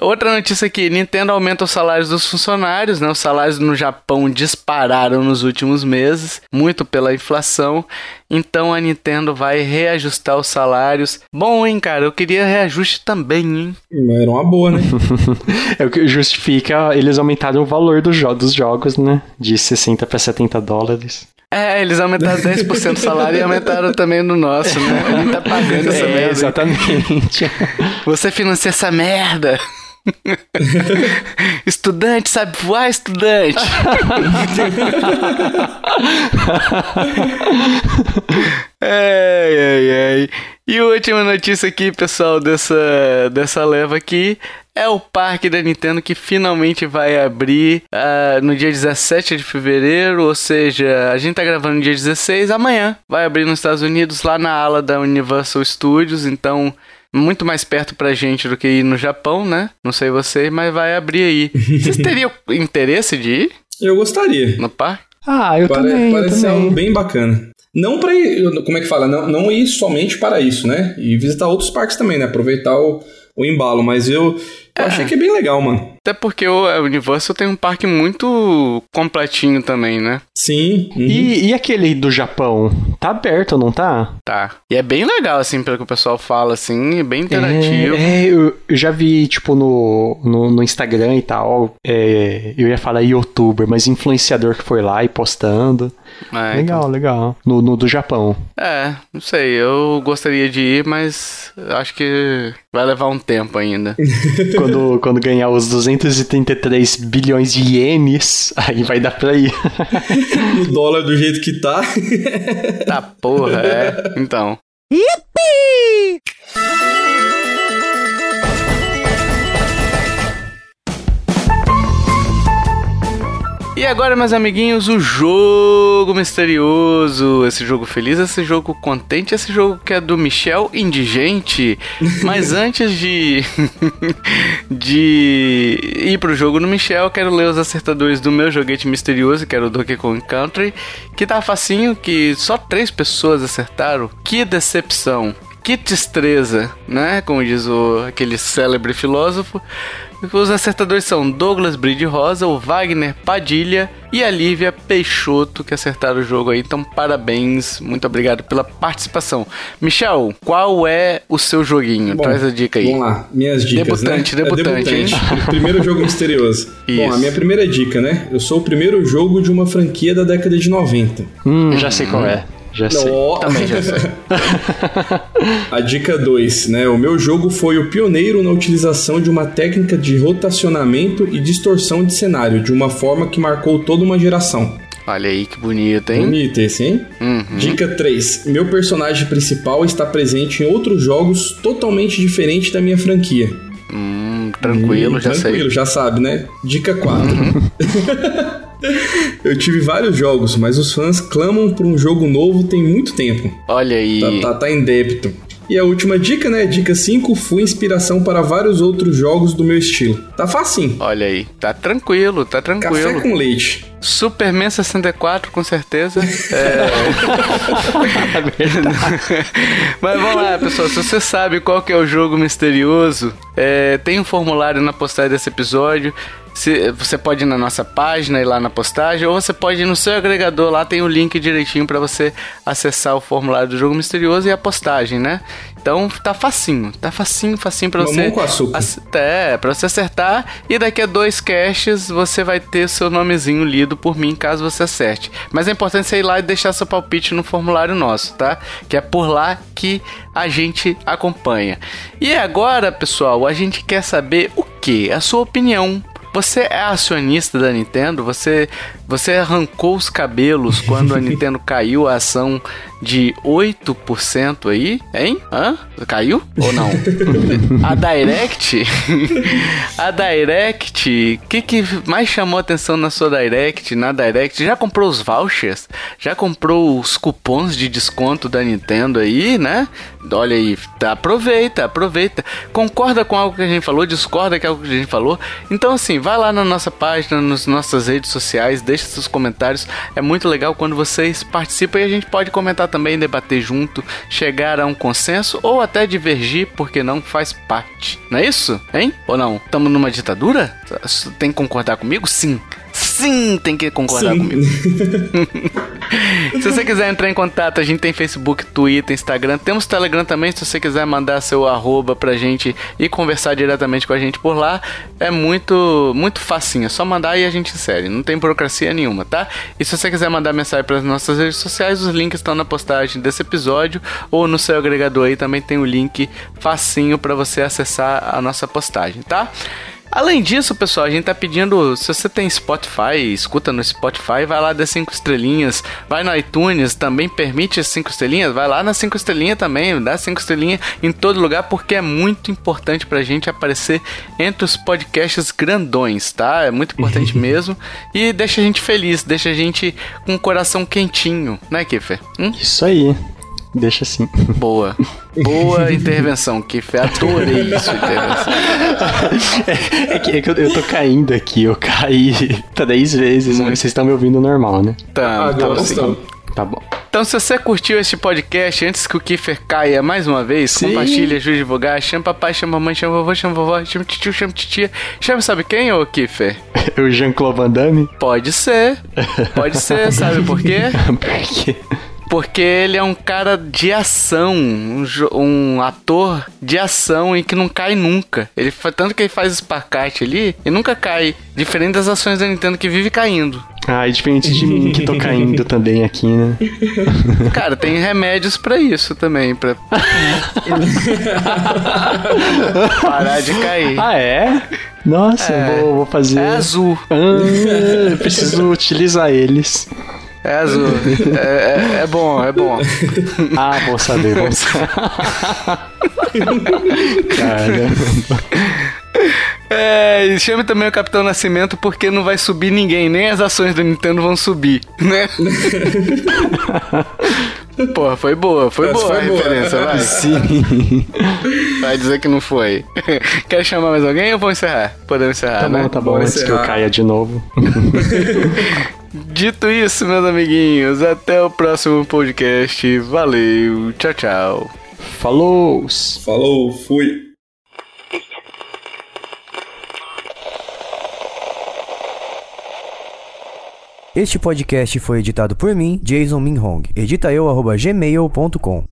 Outra notícia aqui: Nintendo aumenta os salários dos funcionários, né? Os salários no Japão dispararam nos últimos meses, muito pela inflação. Então a Nintendo vai reajustar os salários. Bom, hein, cara? Eu queria reajuste também, hein? Era uma boa, né? é o que justifica eles aumentaram o valor do jo dos jogos, né? De 60 para 70 dólares. É, eles aumentaram 10% do salário e aumentaram também no nosso, né? A gente tá pagando essa é, merda. Exatamente. Você financia essa merda. estudante sabe voar, estudante. ai, ai, ai. E a última notícia aqui, pessoal, dessa, dessa leva aqui é o parque da Nintendo que finalmente vai abrir uh, no dia 17 de fevereiro, ou seja, a gente tá gravando no dia 16, amanhã vai abrir nos Estados Unidos, lá na ala da Universal Studios, então muito mais perto pra gente do que ir no Japão, né? Não sei você, mas vai abrir aí. Vocês teriam interesse de ir? Eu gostaria. No parque? Ah, eu Pare também. Parece também. algo bem bacana. Não para ir, como é que fala? Não, não ir somente para isso, né? E visitar outros parques também, né? Aproveitar o, o embalo. Mas eu, eu achei que é bem legal, mano. Até porque o Universal tem um parque muito completinho também, né? Sim. Uhum. E, e aquele do Japão? Tá aberto, não tá? Tá. E é bem legal, assim, pelo que o pessoal fala, assim, é bem interativo. É, é eu, eu já vi, tipo, no, no, no Instagram e tal. É, eu ia falar youtuber, mas influenciador que foi lá e postando. É, legal, então- legal. No, no do Japão. É, não sei, eu gostaria de ir, mas acho que vai levar um tempo ainda. quando, quando ganhar os 233 bilhões de ienes, aí vai dar pra ir. o dólar do jeito que tá. tá porra, é. Então. E agora, meus amiguinhos, o jogo misterioso. Esse jogo feliz, esse jogo contente, esse jogo que é do Michel Indigente. Mas antes de, de ir pro jogo do Michel, quero ler os acertadores do meu joguete misterioso, que era o Donkey Kong Country, que tá facinho, que só três pessoas acertaram. Que decepção. Que destreza, né? Como diz o, aquele célebre filósofo. Os acertadores são Douglas Bride Rosa, o Wagner Padilha e a Lívia Peixoto que acertaram o jogo aí. Então, parabéns, muito obrigado pela participação. Michel, qual é o seu joguinho? Bom, Traz a dica aí. Vamos lá, minhas dicas. Debutante, né? debutante, é hein? debutante. primeiro jogo misterioso. Isso. Bom, a minha primeira dica, né? Eu sou o primeiro jogo de uma franquia da década de 90. Hum, já sei qual é. Já sei. Nó. Também já sei. A dica 2, né? O meu jogo foi o pioneiro na utilização de uma técnica de rotacionamento e distorção de cenário, de uma forma que marcou toda uma geração. Olha aí que bonito, hein? Bonito esse, hein? Uhum. Dica 3. Meu personagem principal está presente em outros jogos totalmente diferentes da minha franquia. Hum, tranquilo, já tranquilo, sei. já sabe, né? Dica 4. Eu tive vários jogos, mas os fãs clamam por um jogo novo tem muito tempo. Olha aí. Tá, tá, tá em débito. E a última dica, né? Dica 5, fui inspiração para vários outros jogos do meu estilo. Tá facinho. Olha aí. Tá tranquilo, tá Café tranquilo. com leite. Superman 64, com certeza. É... Mas vamos lá, pessoal. Se você sabe qual que é o jogo misterioso, é, tem um formulário na postagem desse episódio. Você pode ir na nossa página e lá na postagem, ou você pode ir no seu agregador, lá tem o link direitinho para você acessar o formulário do jogo misterioso e a postagem, né? Então tá facinho, tá facinho, facinho para Mamão você. com açúcar. É, pra você acertar. E daqui a dois caches você vai ter seu nomezinho lido por mim, caso você acerte. Mas é importante você ir lá e deixar seu palpite no formulário nosso, tá? Que é por lá que a gente acompanha. E agora, pessoal, a gente quer saber o que? A sua opinião. Você é acionista da Nintendo? Você, você arrancou os cabelos quando a Nintendo caiu a ação de 8% aí? Hein? Hã? Caiu ou não? a Direct? a Direct? O que, que mais chamou atenção na sua Direct? Na Direct? Já comprou os vouchers? Já comprou os cupons de desconto da Nintendo aí, né? Olha aí, tá, aproveita, aproveita. Concorda com algo que a gente falou? Discorda com algo que a gente falou? Então, assim, vai lá na nossa página, nas nossas redes sociais, deixa seus comentários. É muito legal quando vocês participam e a gente pode comentar também, debater junto, chegar a um consenso ou até divergir, porque não faz parte. Não é isso? Hein? Ou não? Estamos numa ditadura? Tem que concordar comigo? Sim. Sim, tem que concordar Sim. comigo. Se você quiser entrar em contato, a gente tem Facebook, Twitter, Instagram. Temos Telegram também, se você quiser mandar seu arroba pra gente e conversar diretamente com a gente por lá. É muito, muito facinho. É só mandar e a gente insere. Não tem burocracia nenhuma, tá? E se você quiser mandar mensagem para as nossas redes sociais, os links estão na postagem desse episódio ou no seu agregador aí também tem o link facinho para você acessar a nossa postagem, tá? Além disso, pessoal, a gente tá pedindo, se você tem Spotify, escuta no Spotify, vai lá das 5 estrelinhas, vai no iTunes, também permite as 5 estrelinhas, vai lá nas 5 estrelinhas também, dá 5 estrelinhas em todo lugar, porque é muito importante pra gente aparecer entre os podcasts grandões, tá? É muito importante mesmo, e deixa a gente feliz, deixa a gente com o coração quentinho, né, Kiffer? Hum? Isso aí. Deixa assim. Boa. Boa intervenção, Kiffer. Adorei isso, intervenção. É que, é que eu, eu tô caindo aqui, eu caí três vezes, mas vocês estão me ouvindo normal, né? Tá, Agora tá assim. Tá bom. Então, se você curtiu este podcast, antes que o Kiffer caia mais uma vez, Sim. compartilha, ajude a divulgar, chama papai, chama mamãe, chama vovô, chama vovó, chama tio, chama titia. Chama sabe quem, ô Kiffer? O Jean-Claude Van Damme? Pode ser. Pode ser, sabe por quê? Por quê? Porque ele é um cara de ação, um, um ator de ação e que não cai nunca. Ele tanto que ele faz espacate ali e nunca cai, diferente das ações da Nintendo que vive caindo. Ah, e diferente de mim que tô caindo também aqui, né? Cara, tem remédios pra isso também, pra parar de cair. Ah, é? Nossa, É. vou, vou fazer. É azul, Ah, preciso utilizar eles. É azul. É, é- é bom, é bom. Ah, bom saber, bom saber. Caramba. É, e chame também o Capitão Nascimento porque não vai subir ninguém, nem as ações do Nintendo vão subir, né? Porra, foi boa, foi Essa boa foi a boa. referência, vai. Sim. Vai dizer que não foi. Quer chamar mais alguém ou vou encerrar? Podemos encerrar, Tá né? bom, tá bom, Vamos antes que eu encerrar. caia de novo. Dito isso, meus amiguinhos, até o próximo podcast. Valeu, tchau, tchau. Falou! Falou, fui. Este podcast foi editado por mim, Jason Minhong. Edita eu, arroba gmail.com.